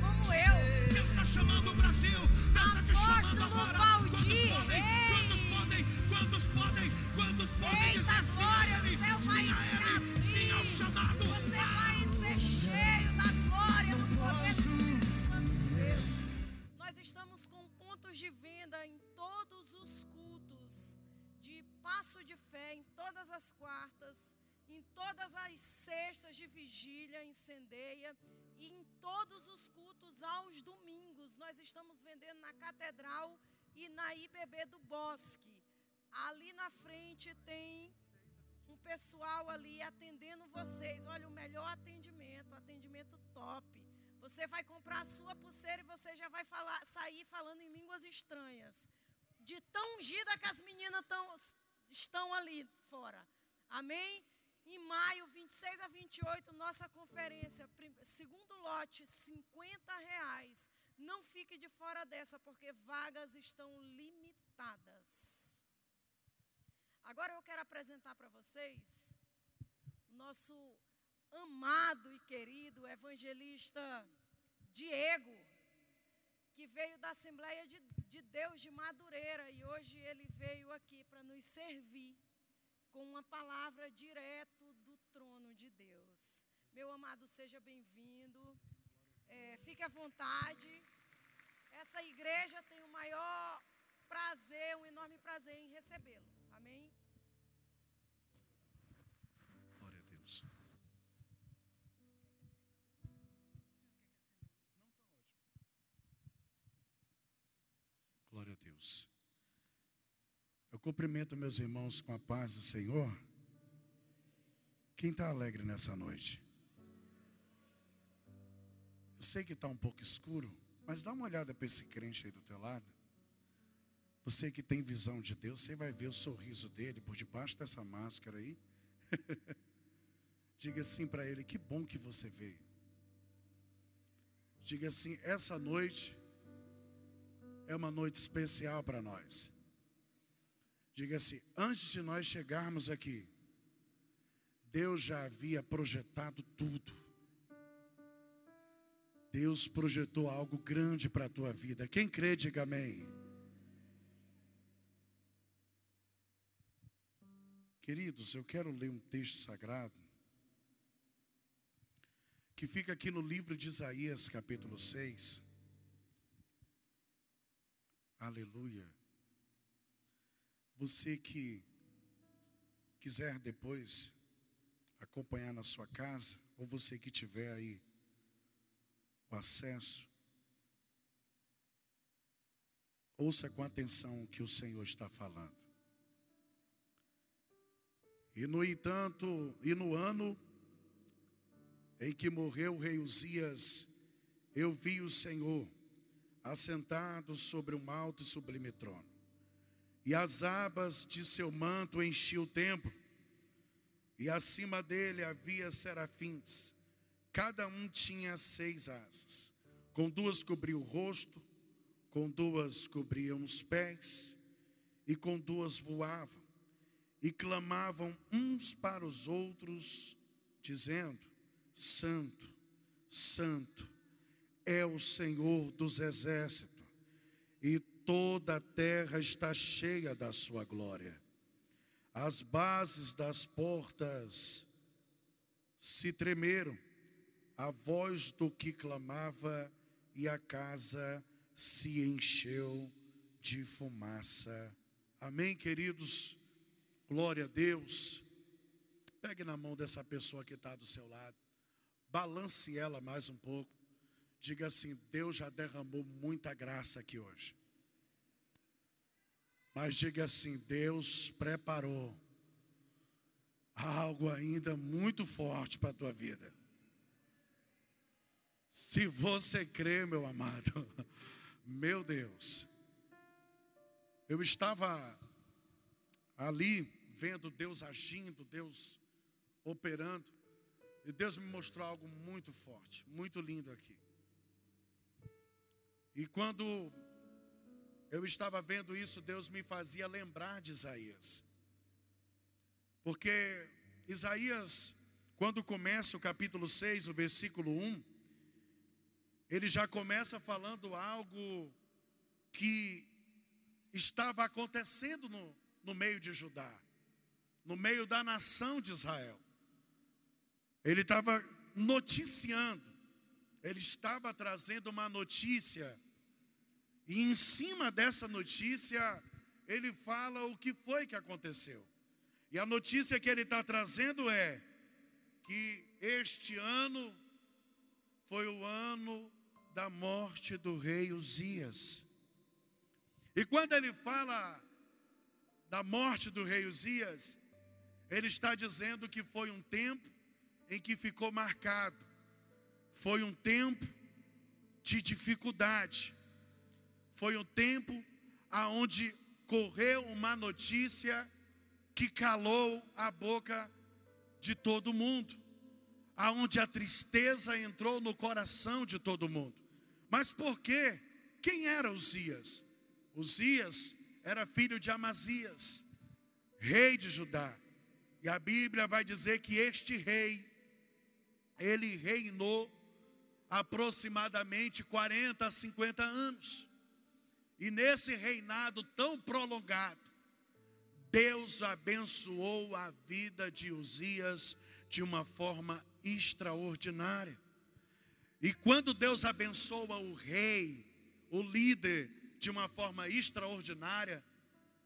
como eu. Deus está chamando o Brasil. Deus está te Apóstolo chamando agora. Valdir, Quantos podem? Quantos podem? Quantos podem? Quantos podem Eita, glória, a o Ele? céu vai chamado. Você vai ser cheio da glória, do poder Santo. Nós estamos com pontos de venda em todos os cultos de passo de fé, em todas as quartas, em todas as sextas de vigília, incendeia, e em todos os cultos aos domingos. Nós estamos vendendo na Catedral e na IBB do Bosque. Ali na frente tem pessoal ali atendendo vocês. Olha, o melhor atendimento, atendimento top. Você vai comprar a sua pulseira e você já vai falar, sair falando em línguas estranhas. De tão ungida que as meninas tão, estão ali fora. Amém? Em maio, 26 a 28, nossa conferência, segundo lote, 50 reais. Não fique de fora dessa, porque vagas estão limitadas. Agora eu quero apresentar para vocês o nosso amado e querido evangelista Diego, que veio da Assembleia de, de Deus de Madureira e hoje ele veio aqui para nos servir com uma palavra direto do trono de Deus. Meu amado, seja bem-vindo. É, fique à vontade. Essa igreja tem o maior prazer, um enorme prazer em recebê-lo. Deus. Eu cumprimento meus irmãos com a paz do Senhor. Quem está alegre nessa noite? Eu sei que está um pouco escuro, mas dá uma olhada para esse crente aí do teu lado. Você que tem visão de Deus, você vai ver o sorriso dele por debaixo dessa máscara aí. Diga assim para ele: que bom que você veio. Diga assim: essa noite é uma noite especial para nós. Diga assim: antes de nós chegarmos aqui, Deus já havia projetado tudo. Deus projetou algo grande para a tua vida. Quem crê, diga amém. Queridos, eu quero ler um texto sagrado que fica aqui no livro de Isaías, capítulo 6. Aleluia. Você que quiser depois acompanhar na sua casa, ou você que tiver aí o acesso, ouça com atenção o que o Senhor está falando. E no entanto, e no ano em que morreu o rei Uzias, eu vi o Senhor assentado sobre um alto e sublime trono. E as abas de seu manto enchiam o templo. E acima dele havia serafins. Cada um tinha seis asas. Com duas cobria o rosto, com duas cobriam os pés, e com duas voavam. E clamavam uns para os outros, dizendo: Santo, Santo é o Senhor dos exércitos, e toda a terra está cheia da sua glória. As bases das portas se tremeram, a voz do que clamava, e a casa se encheu de fumaça. Amém, queridos? Glória a Deus. Pegue na mão dessa pessoa que está do seu lado balance ela mais um pouco. Diga assim: Deus já derramou muita graça aqui hoje. Mas diga assim: Deus preparou algo ainda muito forte para a tua vida. Se você crê, meu amado, meu Deus, eu estava ali vendo Deus agindo, Deus operando. E Deus me mostrou algo muito forte, muito lindo aqui. E quando eu estava vendo isso, Deus me fazia lembrar de Isaías. Porque Isaías, quando começa o capítulo 6, o versículo 1, ele já começa falando algo que estava acontecendo no, no meio de Judá, no meio da nação de Israel. Ele estava noticiando, ele estava trazendo uma notícia, e em cima dessa notícia, ele fala o que foi que aconteceu. E a notícia que ele está trazendo é que este ano foi o ano da morte do rei Uzias. E quando ele fala da morte do rei Uzias, ele está dizendo que foi um tempo em que ficou marcado. Foi um tempo de dificuldade. Foi um tempo aonde correu uma notícia que calou a boca de todo mundo, aonde a tristeza entrou no coração de todo mundo. Mas por quê? Quem era Uzias? Uzias era filho de Amazias, rei de Judá. E a Bíblia vai dizer que este rei ele reinou aproximadamente 40 a 50 anos. E nesse reinado tão prolongado, Deus abençoou a vida de Uzias de uma forma extraordinária. E quando Deus abençoa o rei, o líder, de uma forma extraordinária,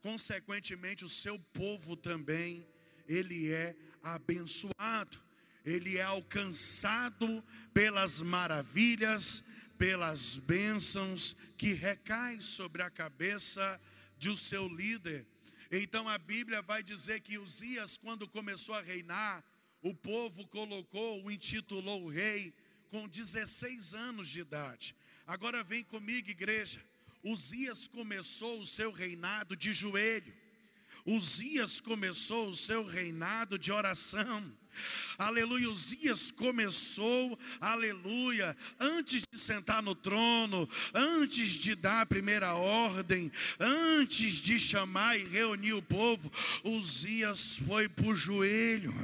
consequentemente o seu povo também, ele é abençoado ele é alcançado pelas maravilhas, pelas bênçãos que recaem sobre a cabeça de o seu líder. Então a Bíblia vai dizer que Uzias, quando começou a reinar, o povo colocou, o intitulou rei com 16 anos de idade. Agora vem comigo, igreja. Uzias começou o seu reinado de joelho. Uzias começou o seu reinado de oração. Aleluia. Uzias começou, aleluia, antes de sentar no trono, antes de dar a primeira ordem, antes de chamar e reunir o povo, Uzias foi para o joelho,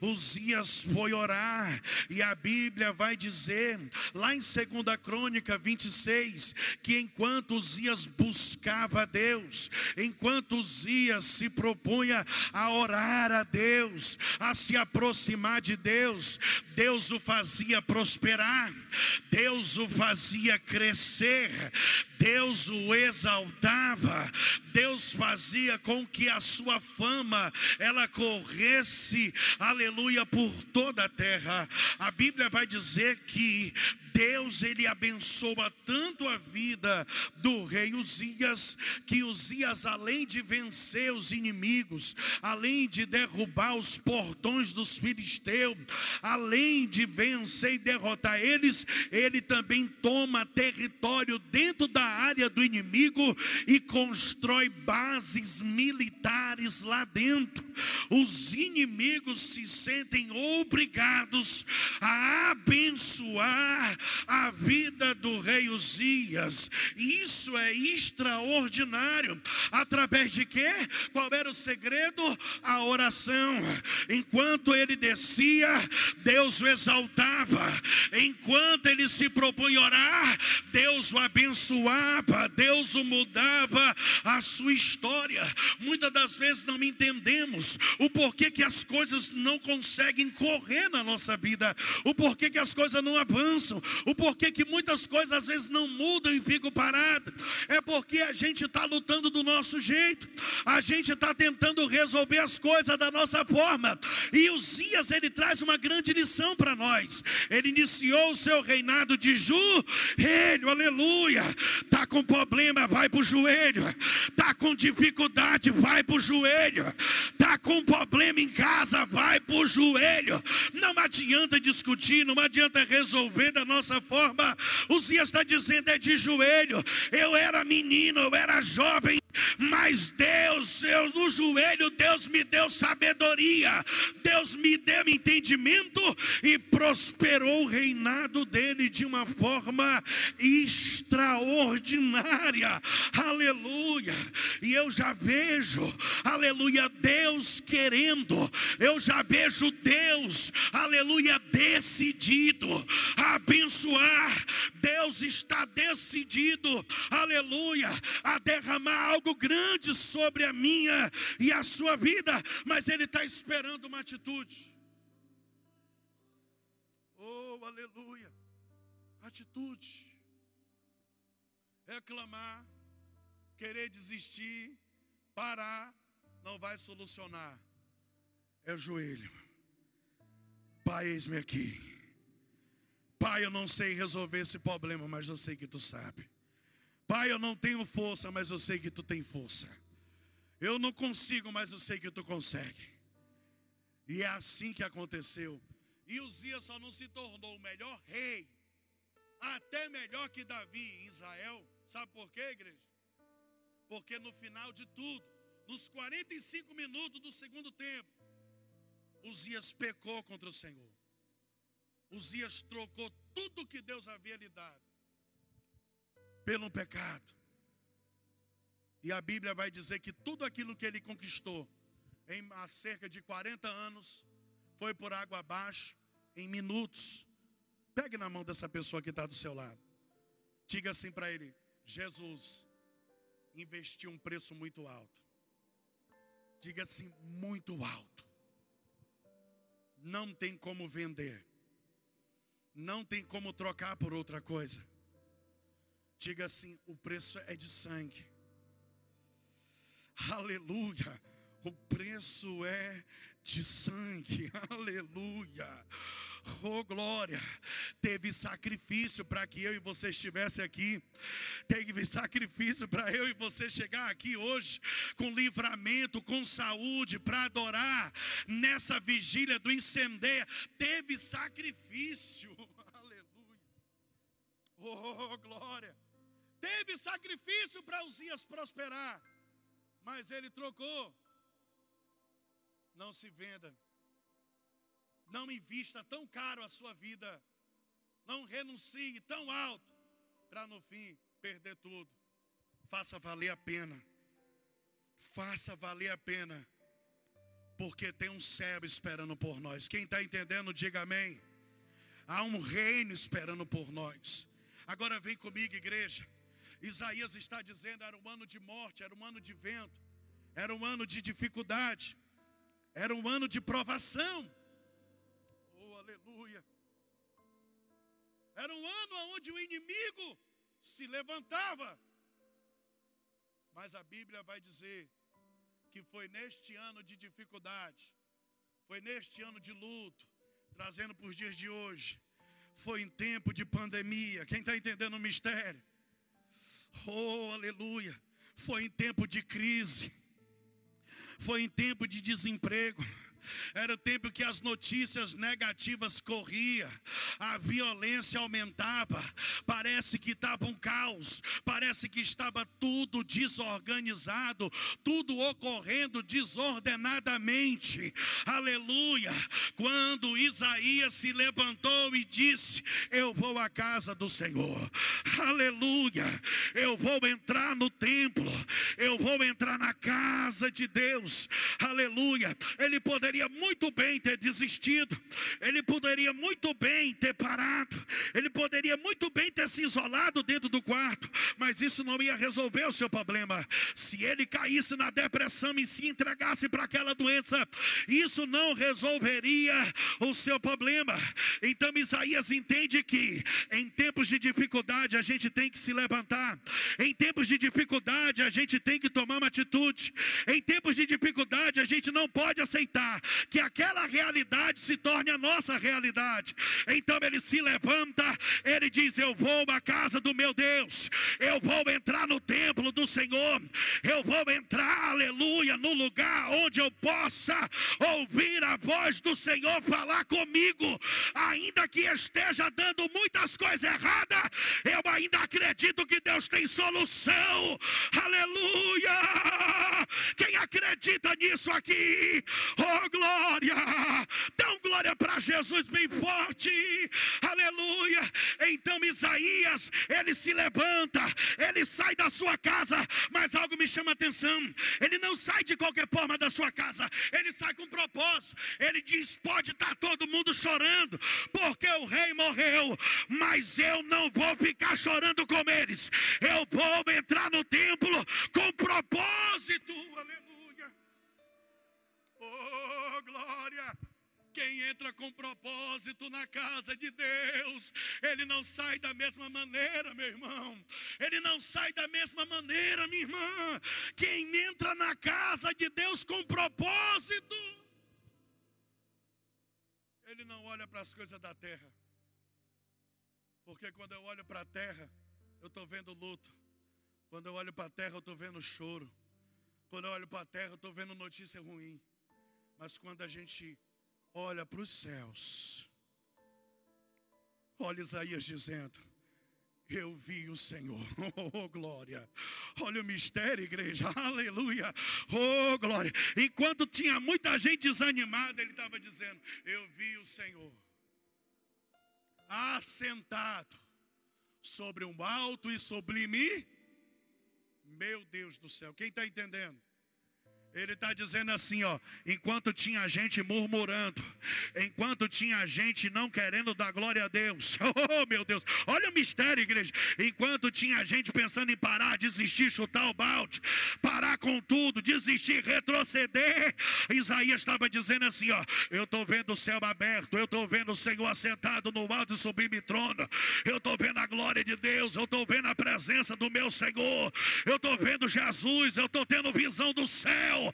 Uzias foi orar, e a Bíblia vai dizer, lá em 2 Crônica 26, que enquanto Uzias buscava a Deus, enquanto Uzias se propunha a orar a Deus, a se aproximar de Deus, Deus o fazia prosperar, Deus o fazia crescer, Deus o exaltava, Deus fazia com que a sua fama ela corresse, aleluia, por toda a terra. A Bíblia vai dizer que Deus ele abençoa tanto a vida do rei Uzias, que Uzias além de vencer os inimigos, além de derrubar os portões dos filisteus, além de vencer e derrotar eles, ele também toma território dentro da área do inimigo e constrói bases militares lá dentro. Os inimigos se sentem obrigados a abençoar a vida do rei Uzias. Isso é extraordinário. Através de quê? Qual era o segredo? A oração. Enquanto ele descia, Deus o exaltava. Enquanto ele se propunha orar, Deus o abençoava, Deus o mudava a sua história. Muitas das vezes não entendemos o porquê que as coisas não conseguem correr na nossa vida, o porquê que as coisas não avançam, o porquê que muitas coisas às vezes não mudam e ficam paradas, é porque a gente está lutando do nosso jeito, a gente está tentando resolver as coisas da nossa forma. E Uzias ele traz uma grande lição para nós. Ele iniciou o seu reinado de joelho, aleluia. Tá com problema, vai para o joelho. Tá com dificuldade, vai para o joelho. Tá com problema em casa, vai para o joelho. Não adianta discutir, não adianta resolver da nossa forma. Uzias está dizendo: é de joelho. Eu era menino, eu era jovem, mas Deus, eu no joelho, Deus me deu sabedoria, Deus me deu entendimento e prosperou o reinado dele de uma forma extraordinária. Aleluia. E eu já vejo, aleluia, Deus querendo, eu já vejo Deus, aleluia, decidido a abençoar. Deus está decidido, aleluia, a derramar algo grande sobre a minha e a sua vida, mas Ele está esperando uma atitude. Oh, aleluia! Atitude. Reclamar, querer desistir, parar, não vai solucionar. É o joelho. Pai, eis-me aqui. Pai, eu não sei resolver esse problema, mas eu sei que tu sabe. Pai, eu não tenho força, mas eu sei que tu tem força. Eu não consigo, mas eu sei que tu consegue. E é assim que aconteceu. E Uzias só não se tornou o melhor rei, até melhor que Davi em Israel. Sabe por quê, igreja? Porque no final de tudo, nos 45 minutos do segundo tempo, Uzias pecou contra o Senhor. Uzias trocou tudo que Deus havia lhe dado pelo pecado. E a Bíblia vai dizer que tudo aquilo que ele conquistou em há cerca de 40 anos foi por água abaixo em minutos. Pegue na mão dessa pessoa que está do seu lado. Diga assim para ele: Jesus investiu um preço muito alto. Diga assim, muito alto. Não tem como vender. Não tem como trocar por outra coisa. Diga assim: o preço é de sangue. Aleluia. O preço é de sangue. Aleluia. Oh glória, teve sacrifício para que eu e você estivesse aqui. Teve sacrifício para eu e você chegar aqui hoje com livramento, com saúde para adorar nessa vigília do incendeia. Teve sacrifício. Aleluia. Oh glória. Teve sacrifício para Uzias prosperar, mas ele trocou. Não se venda, Não invista tão caro a sua vida. Não renuncie tão alto para no fim perder tudo. Faça valer a pena. Faça valer a pena. Porque tem um céu esperando por nós. Quem está entendendo, diga amém. Há um reino esperando por nós. Agora vem comigo, igreja. Isaías está dizendo: era um ano de morte, era um ano de vento, era um ano de dificuldade, era um ano de provação. Aleluia. Era um ano onde o inimigo se levantava. Mas a Bíblia vai dizer que foi neste ano de dificuldade, foi neste ano de luto, trazendo para os dias de hoje, foi em tempo de pandemia. Quem está entendendo o mistério? Oh, aleluia. Foi em tempo de crise. Foi em tempo de desemprego era o tempo que as notícias negativas corriam, a violência aumentava, parece que estava um caos, parece que estava tudo desorganizado, tudo ocorrendo desordenadamente. Aleluia! Quando Isaías se levantou e disse: Eu vou à casa do Senhor. Aleluia! Eu vou entrar no templo, eu vou entrar na casa de Deus. Aleluia! Ele poderia poderia muito bem ter desistido, ele poderia muito bem ter parado, ele poderia muito bem ter se isolado dentro do quarto, mas isso não ia resolver o seu problema. Se ele caísse na depressão e se entregasse para aquela doença, isso não resolveria o seu problema. Então Isaías entende que em tempos de dificuldade a gente tem que se levantar, em tempos de dificuldade a gente tem que tomar uma atitude, em tempos de dificuldade a gente não pode aceitar que aquela realidade se torne a nossa realidade. Então ele se levanta, ele diz: Eu vou à casa do meu Deus, eu vou entrar no templo do Senhor, eu vou entrar, aleluia, no lugar onde eu possa ouvir a voz do Senhor falar comigo, ainda que esteja dando muitas coisas erradas, eu ainda acredito que Deus tem solução, aleluia. Quem acredita nisso aqui, oh glória, dão glória para Jesus bem forte, aleluia. Então Isaías, ele se levanta, ele sai da sua casa, mas algo me chama atenção, ele não sai de qualquer forma da sua casa, ele sai com propósito, ele diz: pode estar todo mundo chorando, porque o rei morreu, mas eu não vou ficar chorando com eles, eu vou entrar no templo com propósito, aleluia. Oh, glória. Quem entra com propósito na casa de Deus, ele não sai da mesma maneira, meu irmão. Ele não sai da mesma maneira, minha irmã. Quem entra na casa de Deus com propósito, ele não olha para as coisas da terra. Porque quando eu olho para a terra, eu estou vendo luto. Quando eu olho para a terra, eu estou vendo choro. Quando eu olho para a terra, eu estou vendo notícia ruim. Mas quando a gente olha para os céus, olha Isaías dizendo: Eu vi o Senhor, oh glória. Olha o mistério, igreja, aleluia, oh glória. Enquanto tinha muita gente desanimada, ele estava dizendo: Eu vi o Senhor assentado sobre um alto e sublime. Meu Deus do céu, quem está entendendo? Ele está dizendo assim, ó, enquanto tinha gente murmurando, enquanto tinha gente não querendo dar glória a Deus, oh meu Deus, olha o mistério, igreja. Enquanto tinha gente pensando em parar, desistir, chutar o balde, parar com tudo, desistir, retroceder, Isaías estava dizendo assim, ó, eu estou vendo o céu aberto, eu estou vendo o Senhor assentado no alto e sublime trono, eu estou vendo a glória de Deus, eu estou vendo a presença do meu Senhor, eu estou vendo Jesus, eu estou tendo visão do céu céu.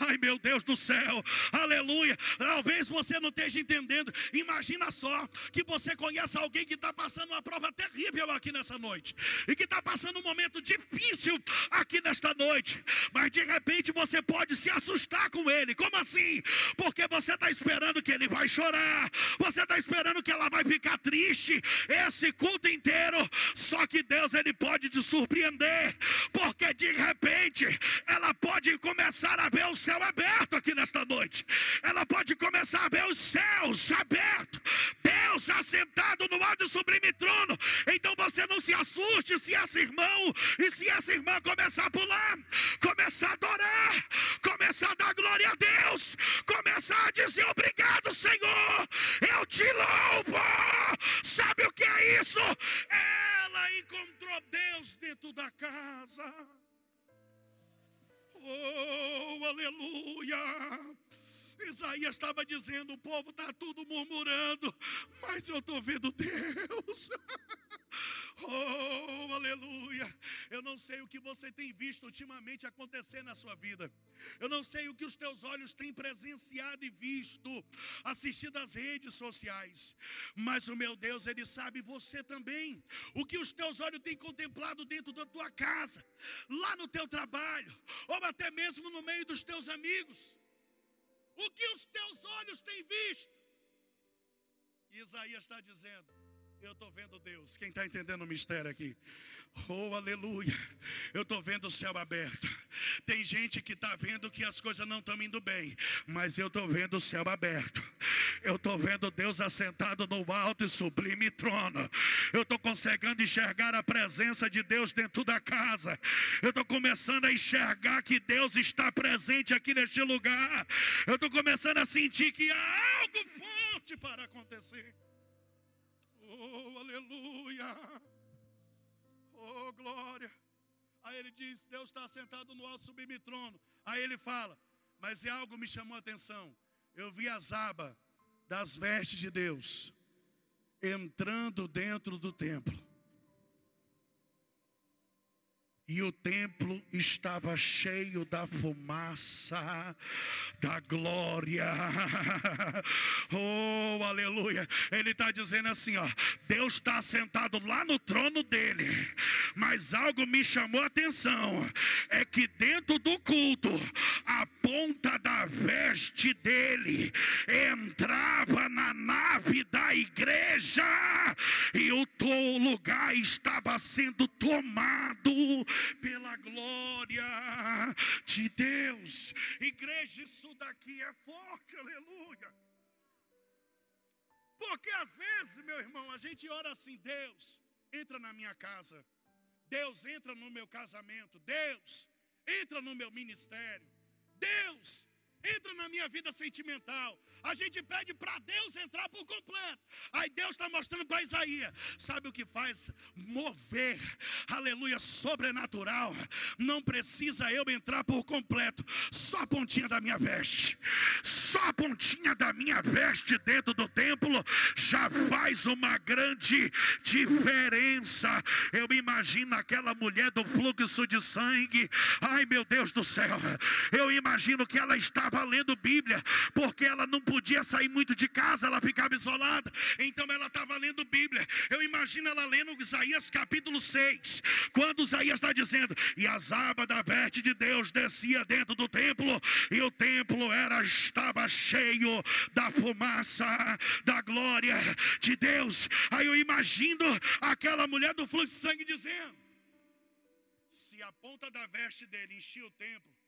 Ai, meu Deus do céu. Aleluia. Talvez você não esteja entendendo. Imagina só que você conhece alguém que está passando uma prova terrível aqui nessa noite. E que está passando um momento difícil aqui nesta noite. Mas de repente você pode se assustar com ele. Como assim? Porque você está esperando que ele vai chorar. Você está esperando que ela vai ficar triste. Esse culto inteiro. Só que Deus ele pode te surpreender. Porque de repente ela pode começar começar a ver o céu aberto aqui nesta noite. Ela pode começar a ver os céus abertos. Deus assentado no alto sublime trono. Então você não se assuste se esse irmão e se essa irmã começar a pular, começar a adorar, começar a dar glória a Deus, começar a dizer obrigado, Senhor. Eu te louvo. Sabe o que é isso? Ela encontrou Deus dentro da casa. Oh, aleluia! Isaías estava dizendo: o povo está tudo murmurando, mas eu estou vendo Deus. Oh, aleluia. Eu não sei o que você tem visto ultimamente acontecer na sua vida. Eu não sei o que os teus olhos têm presenciado e visto, assistido às redes sociais. Mas o meu Deus, Ele sabe você também. O que os teus olhos têm contemplado dentro da tua casa, lá no teu trabalho, ou até mesmo no meio dos teus amigos. O que os teus olhos têm visto. Isaías está dizendo: eu estou vendo Deus. Quem está entendendo o mistério aqui? Oh, aleluia. Eu estou vendo o céu aberto. Tem gente que está vendo que as coisas não estão indo bem, mas eu estou vendo o céu aberto. Eu estou vendo Deus assentado no alto e sublime trono. Eu estou conseguindo enxergar a presença de Deus dentro da casa. Eu estou começando a enxergar que Deus está presente aqui neste lugar. Eu estou começando a sentir que há algo forte para acontecer. Oh, aleluia. Glória. Aí ele diz: Deus está sentado no alto sublime trono. Aí ele fala: Mas algo me chamou a atenção. Eu vi as abas das vestes de Deus entrando dentro do templo. E o templo estava cheio da fumaça da glória. Oh, aleluia. Ele está dizendo assim: ó, Deus está sentado lá no trono dele, mas algo me chamou a atenção: é que dentro do culto, a ponta da veste dele entrava na nave da igreja, e o lugar estava sendo tomado pela glória de Deus. Igreja, isso daqui é forte, aleluia. Porque às vezes, meu irmão, a gente ora assim: Deus, entra na minha casa. Deus, entra no meu casamento. Deus, entra no meu ministério. Deus, entra na minha vida sentimental. A gente pede para Deus entrar por completo. Aí Deus está mostrando para Isaías: sabe o que faz? Mover, aleluia, sobrenatural. Não precisa eu entrar por completo, só a pontinha da minha veste, só a pontinha da minha veste dentro do templo já faz uma grande diferença. Eu imagino aquela mulher do fluxo de sangue, ai meu Deus do céu, eu imagino que ela estava lendo Bíblia, porque ela não podia sair muito de casa, ela ficava isolada. Então ela estava lendo Bíblia. Eu imagino ela lendo Isaías capítulo 6, quando Isaías está dizendo: E as abas da veste de Deus descia dentro do templo, e o templo era estava cheio da fumaça da glória de Deus. Aí eu imagino aquela mulher do fluxo de sangue dizendo: Se a ponta da veste dele enchia o templo,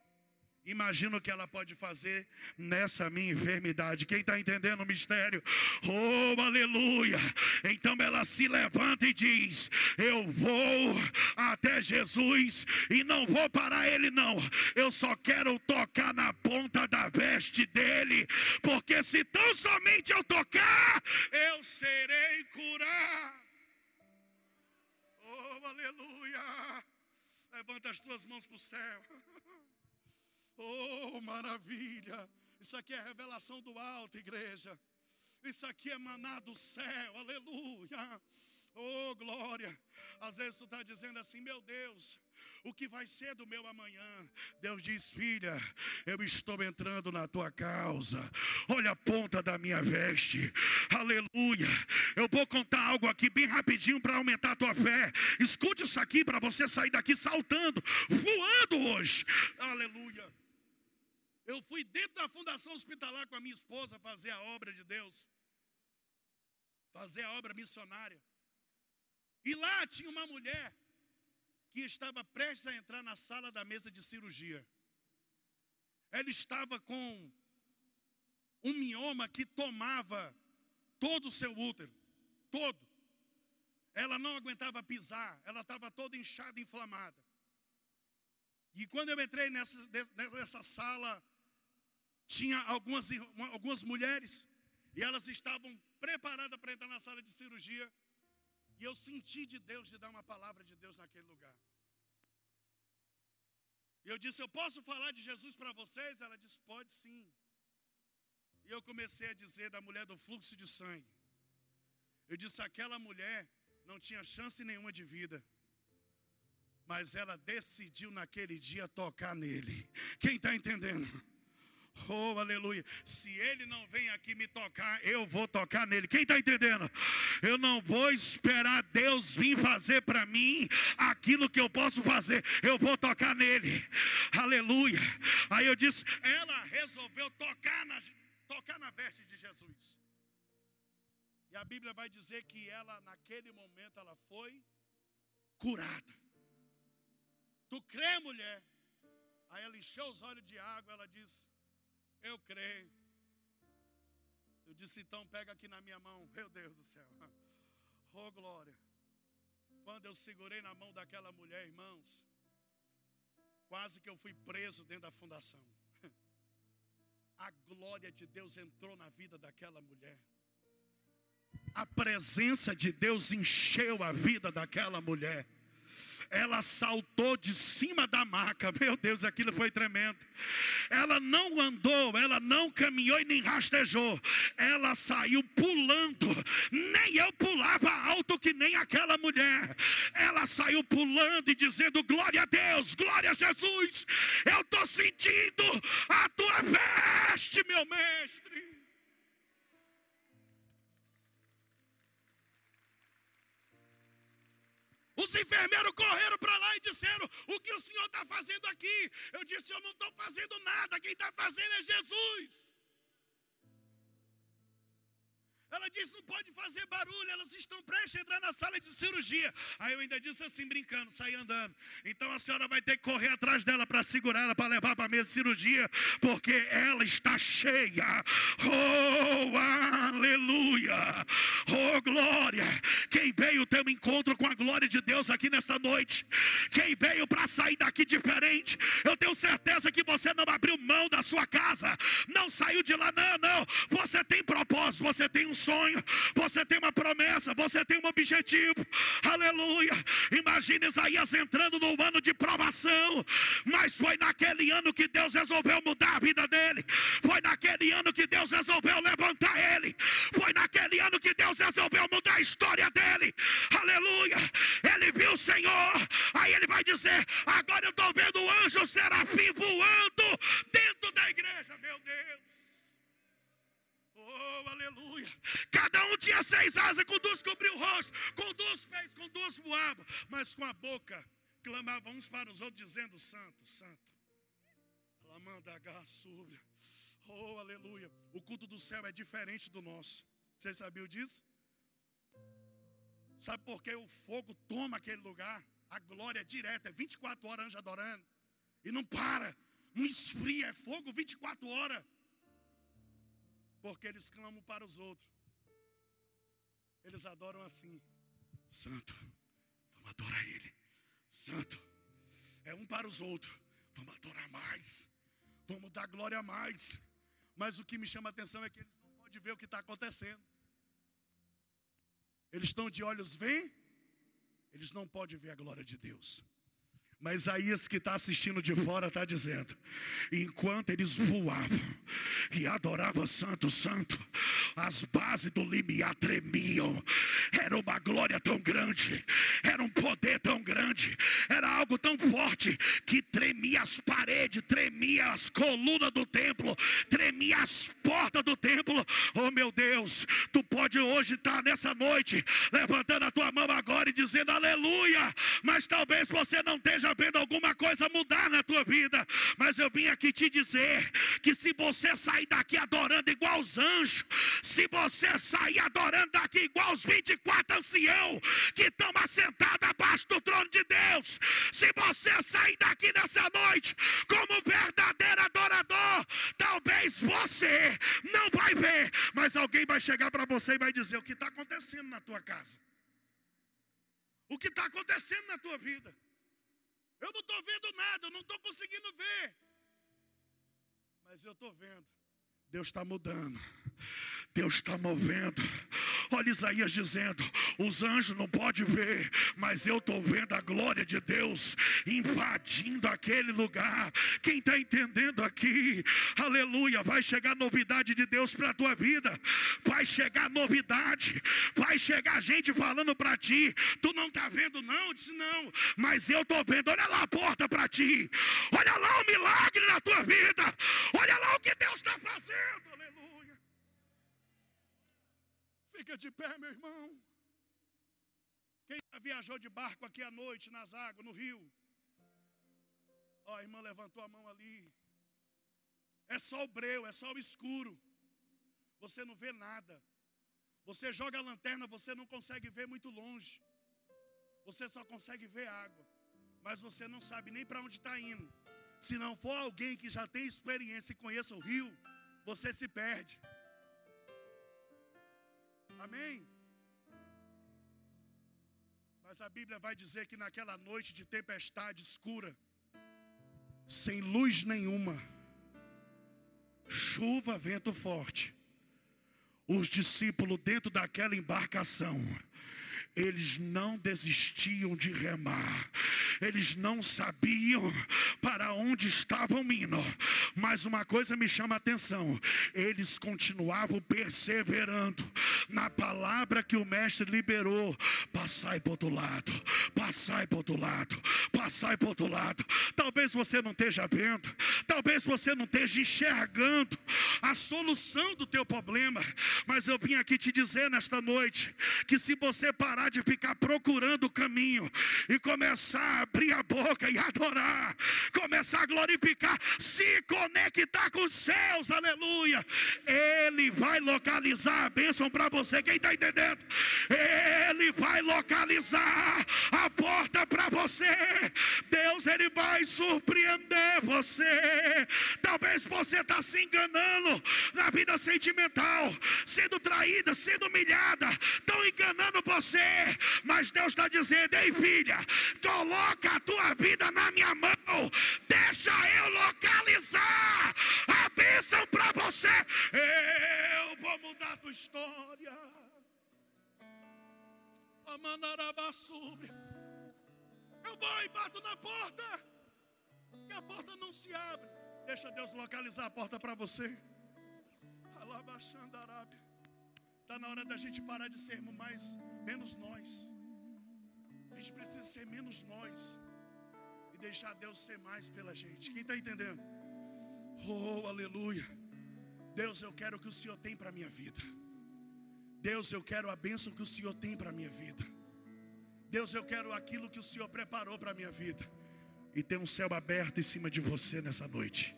Imagina o que ela pode fazer nessa minha enfermidade. Quem está entendendo o mistério? Oh, aleluia! Então ela se levanta e diz: Eu vou até Jesus e não vou parar ele, não. Eu só quero tocar na ponta da veste dele, porque se tão somente eu tocar, eu serei curado. Oh, aleluia! Levanta as tuas mãos para o céu. Oh, maravilha! Isso aqui é revelação do alto, igreja. Isso aqui é maná do céu, aleluia. Oh, glória. Às vezes tu está dizendo assim, meu Deus, o que vai ser do meu amanhã? Deus diz, filha, eu estou entrando na tua causa. Olha a ponta da minha veste. Aleluia. Eu vou contar algo aqui bem rapidinho para aumentar a tua fé. Escute isso aqui para você sair daqui saltando, voando hoje. Aleluia. Eu fui dentro da fundação hospitalar com a minha esposa fazer a obra de Deus, fazer a obra missionária. E lá tinha uma mulher que estava prestes a entrar na sala da mesa de cirurgia. ela estava com um mioma que tomava todo o seu útero, todo. Ela não aguentava pisar, ela estava toda inchada, inflamada. E quando eu entrei nessa, nessa sala, tinha algumas, algumas mulheres, e elas estavam preparadas para entrar na sala de cirurgia. E eu senti de Deus de dar uma palavra de Deus naquele lugar. E eu disse: Eu posso falar de Jesus para vocês? Ela disse: Pode sim. E eu comecei a dizer da mulher do fluxo de sangue. Eu disse: Aquela mulher não tinha chance nenhuma de vida. Mas ela decidiu naquele dia tocar nele. Quem está entendendo? Oh, aleluia. Se ele não vem aqui me tocar, eu vou tocar nele. Quem está entendendo? Eu não vou esperar Deus vir fazer para mim aquilo que eu posso fazer. Eu vou tocar nele. Aleluia. Aí eu disse, ela resolveu tocar na, tocar na veste de Jesus. E a Bíblia vai dizer que ela, naquele momento, ela foi curada. Tu crê, mulher? Aí ela encheu os olhos de água, ela disse: eu creio. Eu disse, então pega aqui na minha mão. Meu Deus do céu. Oh, glória. Quando eu segurei na mão daquela mulher, irmãos, quase que eu fui preso dentro da fundação. A glória de Deus entrou na vida daquela mulher. A presença de Deus encheu a vida daquela mulher ela saltou de cima da maca. Meu Deus, aquilo foi tremendo. Ela não andou, ela não caminhou e nem rastejou. Ela saiu pulando. Nem eu pulava alto que nem aquela mulher. Ela saiu pulando e dizendo: Glória a Deus, glória a Jesus. Eu estou sentindo a tua veste, meu mestre. Os enfermeiros correram para lá e disseram: O que o senhor está fazendo aqui? Eu disse: Eu não estou fazendo nada, quem está fazendo é Jesus. Ela disse: não pode fazer barulho, elas estão prestes a entrar na sala de cirurgia. Aí eu ainda disse assim, brincando, saí andando. Então a senhora vai ter que correr atrás dela para segurar ela, para levar para a mesa de cirurgia, porque ela está cheia. Oh, aleluia! Oh, glória! Quem veio ter um encontro com a glória de Deus aqui nesta noite, quem veio para sair daqui diferente, eu tenho certeza que você não abriu mão da sua casa, não saiu de lá, não, não. Você tem propósito, você tem um sonho, você tem uma promessa, você tem um objetivo. Aleluia. Imagine Isaías entrando num ano de provação, mas foi naquele ano que Deus resolveu mudar a vida dele. Foi naquele ano que Deus resolveu levantar ele. Foi naquele ano que Deus resolveu mudar a história dele. Aleluia. Ele viu o Senhor. Aí ele vai dizer: Agora eu estou vendo o anjo serafim voando dentro da igreja. Meu Deus. Oh, aleluia. Cada um tinha seis asas, com duas cobriu o rosto, com duas pés, com duas voava, mas com a boca clamavam uns para os outros, dizendo: Santo, Santo. Lamanda súbia. Oh, aleluia. O culto do céu é diferente do nosso. Vocês sabiam disso? Sabe por que o fogo toma aquele lugar? A glória é direta, é 24 horas anjo adorando. E não para, não esfria, é fogo 24 horas porque eles clamam para os outros. Eles adoram assim: Santo, vamos adorar Ele. Santo, é um para os outros, vamos adorar mais, vamos dar glória a mais. Mas o que me chama a atenção é que eles não podem ver o que está acontecendo. Eles estão de olhos vêm, eles não podem ver a glória de Deus. Mas Isaías que está assistindo de fora está dizendo: enquanto eles voavam e adoravam Santo, Santo, as bases do limiar tremiam. Era uma glória tão grande, era um poder tão grande, era algo tão forte que tremia as paredes, tremia as colunas do templo, tremia as portas do templo. Oh meu Deus, tu pode hoje estar tá nessa noite levantando a tua mão agora e dizendo aleluia, mas talvez você não esteja vendo alguma coisa mudar na tua vida, mas eu vim aqui te dizer que se você sair daqui adorando igual os anjos, se você sair adorando daqui igual os 24 anciãos que estão assentados abaixo do trono de Deus, se você sair daqui nessa noite como verdadeiro adorador, talvez você não vai ver, mas alguém vai chegar para você e vai dizer o que está acontecendo na tua casa, o que está acontecendo na tua vida. Eu não estou vendo nada, eu não estou conseguindo ver. Mas eu estou vendo. Deus está mudando. Deus está movendo. Olha Isaías dizendo: os anjos não podem ver, mas eu estou vendo a glória de Deus invadindo aquele lugar. Quem está entendendo aqui? Aleluia! Vai chegar novidade de Deus para a tua vida. Vai chegar novidade. Vai chegar gente falando para ti. Tu não está vendo, não? Disse, não, mas eu estou vendo. Olha lá a porta para ti. Olha lá o milagre na tua vida. Olha lá o que Deus está fazendo. Fica de pé, meu irmão. Quem já viajou de barco aqui à noite, nas águas, no rio? Ó, a irmã levantou a mão ali. É só o breu, é só o escuro. Você não vê nada. Você joga a lanterna, você não consegue ver muito longe. Você só consegue ver água. Mas você não sabe nem para onde está indo. Se não for alguém que já tem experiência e conheça o rio, você se perde. Amém? Mas a Bíblia vai dizer que naquela noite de tempestade escura, sem luz nenhuma, chuva, vento forte, os discípulos dentro daquela embarcação, eles não desistiam de remar, eles não sabiam para onde estavam indo, mas uma coisa me chama a atenção: eles continuavam perseverando na palavra que o Mestre liberou. Passai para outro lado, passai para outro lado, passai para outro lado. Talvez você não esteja vendo, talvez você não esteja enxergando a solução do teu problema, mas eu vim aqui te dizer nesta noite que se você parar de ficar procurando o caminho e começar a abrir a boca e adorar, começar a glorificar, se conectar com os céus, aleluia. Ele vai localizar a bênção para você, quem está entendendo? Ele vai localizar a porta para você. Deus, Ele vai surpreender você. Talvez você está se enganando na vida sentimental, sendo traída, sendo humilhada, estão enganando você mas Deus está dizendo: ei filha, coloca a tua vida na minha mão, deixa eu localizar a bênção para você. Eu vou mudar a tua história. Eu vou e bato na porta, e a porta não se abre. Deixa Deus localizar a porta para você. Está na hora da gente parar de sermos mais, menos nós. A gente precisa ser menos nós. Deixar Deus ser mais pela gente. Quem está entendendo? Oh, aleluia. Deus, eu quero o que o Senhor tem para a minha vida. Deus, eu quero a bênção que o Senhor tem para a minha vida. Deus, eu quero aquilo que o Senhor preparou para a minha vida. E tem um céu aberto em cima de você nessa noite.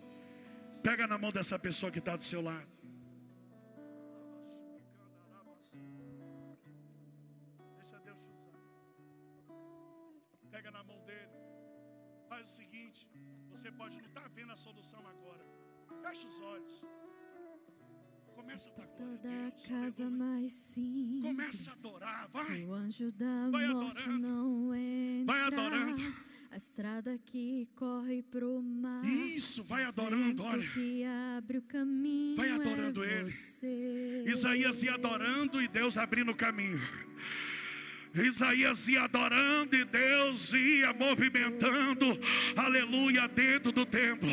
Pega na mão dessa pessoa que está do seu lado. Faz o seguinte: você pode não estar tá vendo a solução agora. Feche os olhos. Começa a dar glória a Deus. casa mais simples, Começa a adorar, vai. O anjo da vai morte adorando. não entra. Vai adorando. A estrada que corre pro mar. Isso, vai adorando, olha. Que abre o caminho. Vai adorando é ele. Você. Isaías ia adorando e Deus abrindo o caminho. Isaías ia adorando e Deus ia movimentando, aleluia, dentro do templo.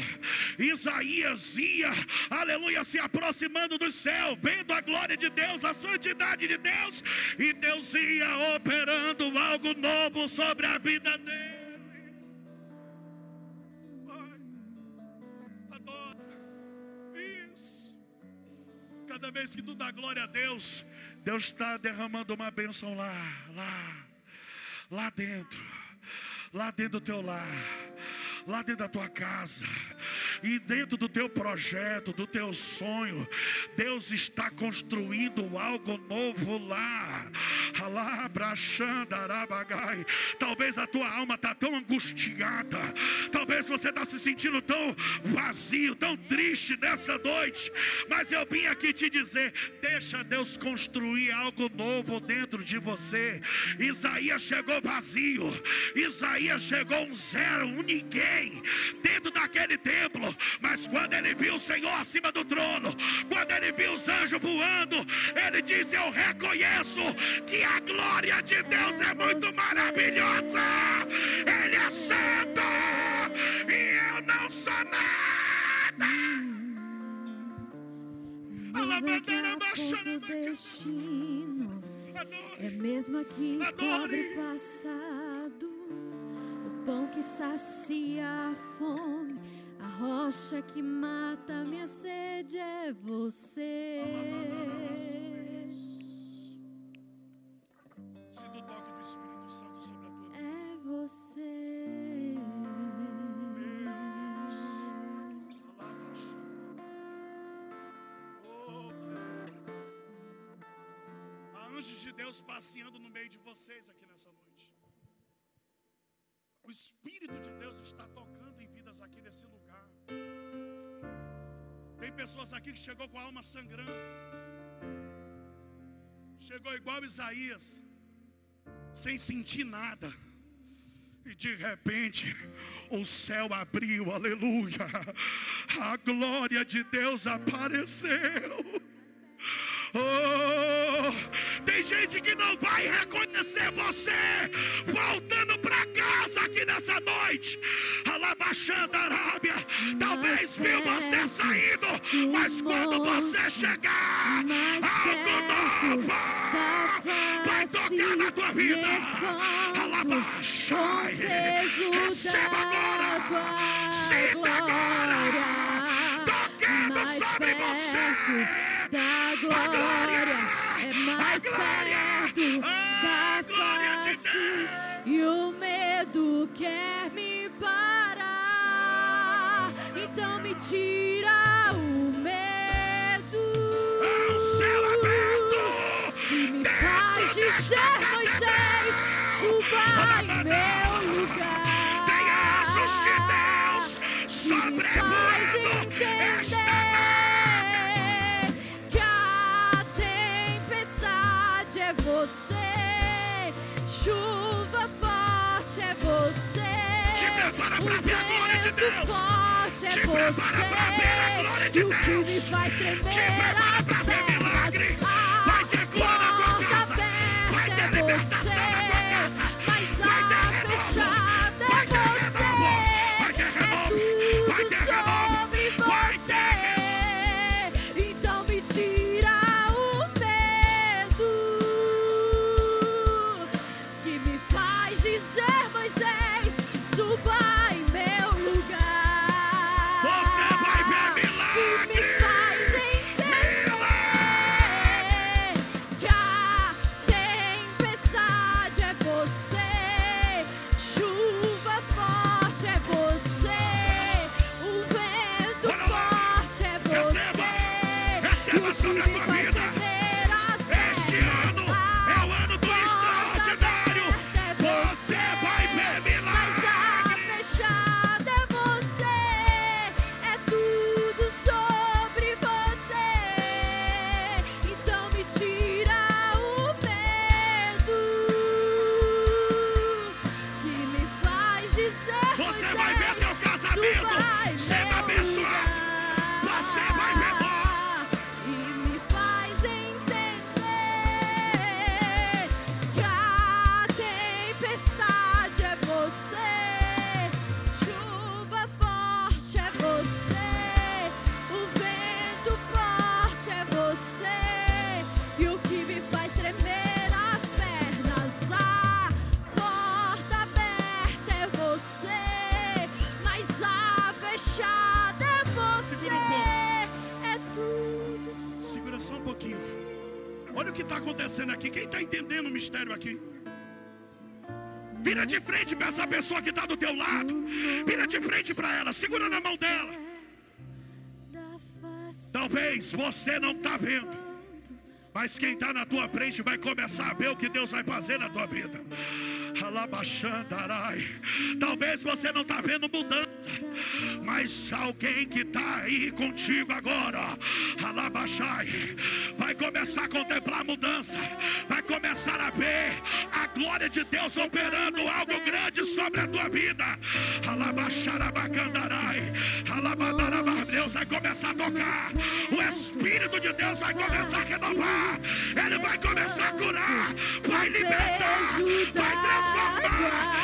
Isaías ia, aleluia, se aproximando do céu, vendo a glória de Deus, a santidade de Deus, e Deus ia operando algo novo sobre a vida dele. adora. Isso. Cada vez que tu dá glória a Deus, Deus está derramando uma bênção lá, lá, lá dentro, lá dentro do teu lar lá dentro da tua casa. E dentro do teu projeto, do teu sonho, Deus está construindo algo novo lá. Talvez a tua alma está tão angustiada. Talvez você está se sentindo tão vazio, tão triste nessa noite. Mas eu vim aqui te dizer: deixa Deus construir algo novo dentro de você. Isaías chegou vazio. Isaías chegou um zero, um ninguém dentro daquele templo. Mas quando ele viu o Senhor acima do trono, quando ele viu os anjos voando, ele disse: Eu reconheço que a glória de Deus é muito maravilhosa. Ele é santo e eu não sou nada. Ponto destino. É mesmo que cobre passado, o pão que sacia a fome, a rocha que mata minha sede é você. Sinta o toque do Espírito Santo sobre a tua vida. É você. Anjos de Deus passeando no meio de vocês aqui nessa noite. O Espírito de Deus está tocando em vidas aqui nesse lugar. Tem pessoas aqui que chegou com a alma sangrando. Chegou igual Isaías, sem sentir nada. E de repente, o céu abriu, aleluia. A glória de Deus apareceu. Oh, tem gente que não vai reconhecer você voltando para casa aqui nessa noite. Alabaxando a Arábia, talvez viu você saindo, mas quando você chegar, algo novo vai tocar na tua vida. Alabaxai, receba agora, sinta agora, tocando sobre você. da glória. é mais perto da e o medo quer me parar. Então me tira o medo. O céu aberto. Que me faz dizer Moisés suba em meu lugar. Tem anjos de Deus que me faz entender chuva forte é você, Te prepara o pra ver a glória de vento Deus. forte é Te prepara pra ver a glória de você, e o que me faz tremer as pernas, Vai ter cura na tua porta casa. Vai aberta ter é libertação na tua você, casa. mas a renovo. segura na mão dela. Talvez você não está vendo. Mas quem está na tua frente vai começar a ver o que Deus vai fazer na tua vida. Talvez você não está vendo mudança mas alguém que está aí contigo agora, Alabaxai, vai começar a contemplar a mudança, vai começar a ver a glória de Deus operando algo grande sobre a tua vida. Alabaxarabacandarai. Alabadarabá. Deus vai começar a tocar, o Espírito de Deus vai começar a renovar. Ele vai começar a curar, vai libertar, vai transformar.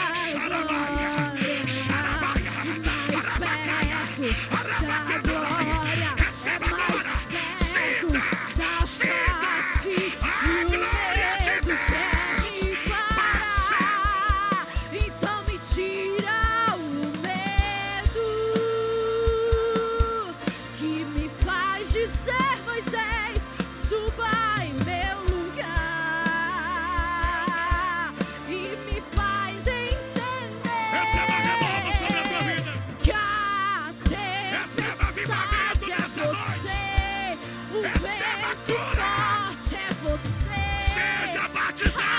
Seja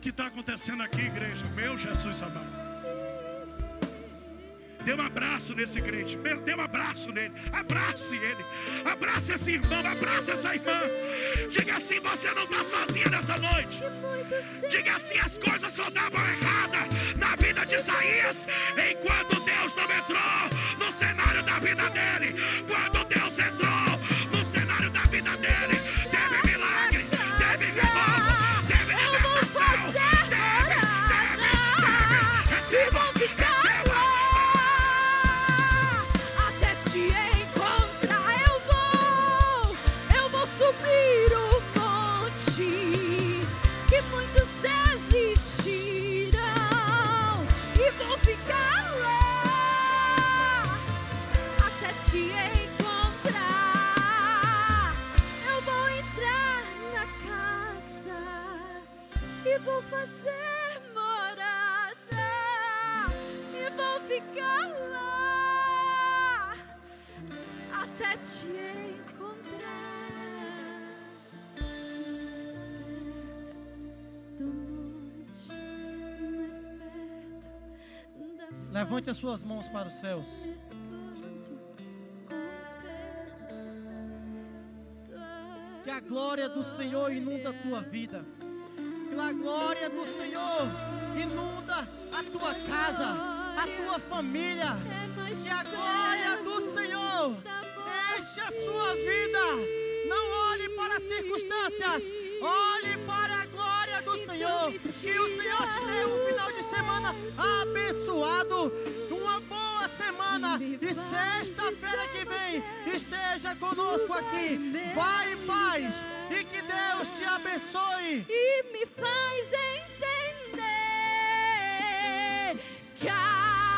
o que está acontecendo aqui, igreja. Meu Jesus amado. Dê um abraço nesse crente. Dê um abraço nele. Abrace ele. Abrace esse irmão. Abrace essa irmã. Diga assim: você não está sozinha nessa noite. Diga assim: as coisas só davam errada na vida de Isaías. Enquanto Deus não entrou no cenário da vida dele. Levante as suas mãos para os céus. Que a glória do Senhor inunda a tua vida. Que a glória do Senhor inunda a tua casa, a tua família. Que a glória do Senhor enche a sua vida. Não olhe para as circunstâncias, olhe para a glória do Senhor. Que o Senhor te dê um final de semana abençoado, uma boa semana. E sexta-feira que vem esteja conosco aqui. Vai em paz e que Deus te abençoe. e me faz entender que a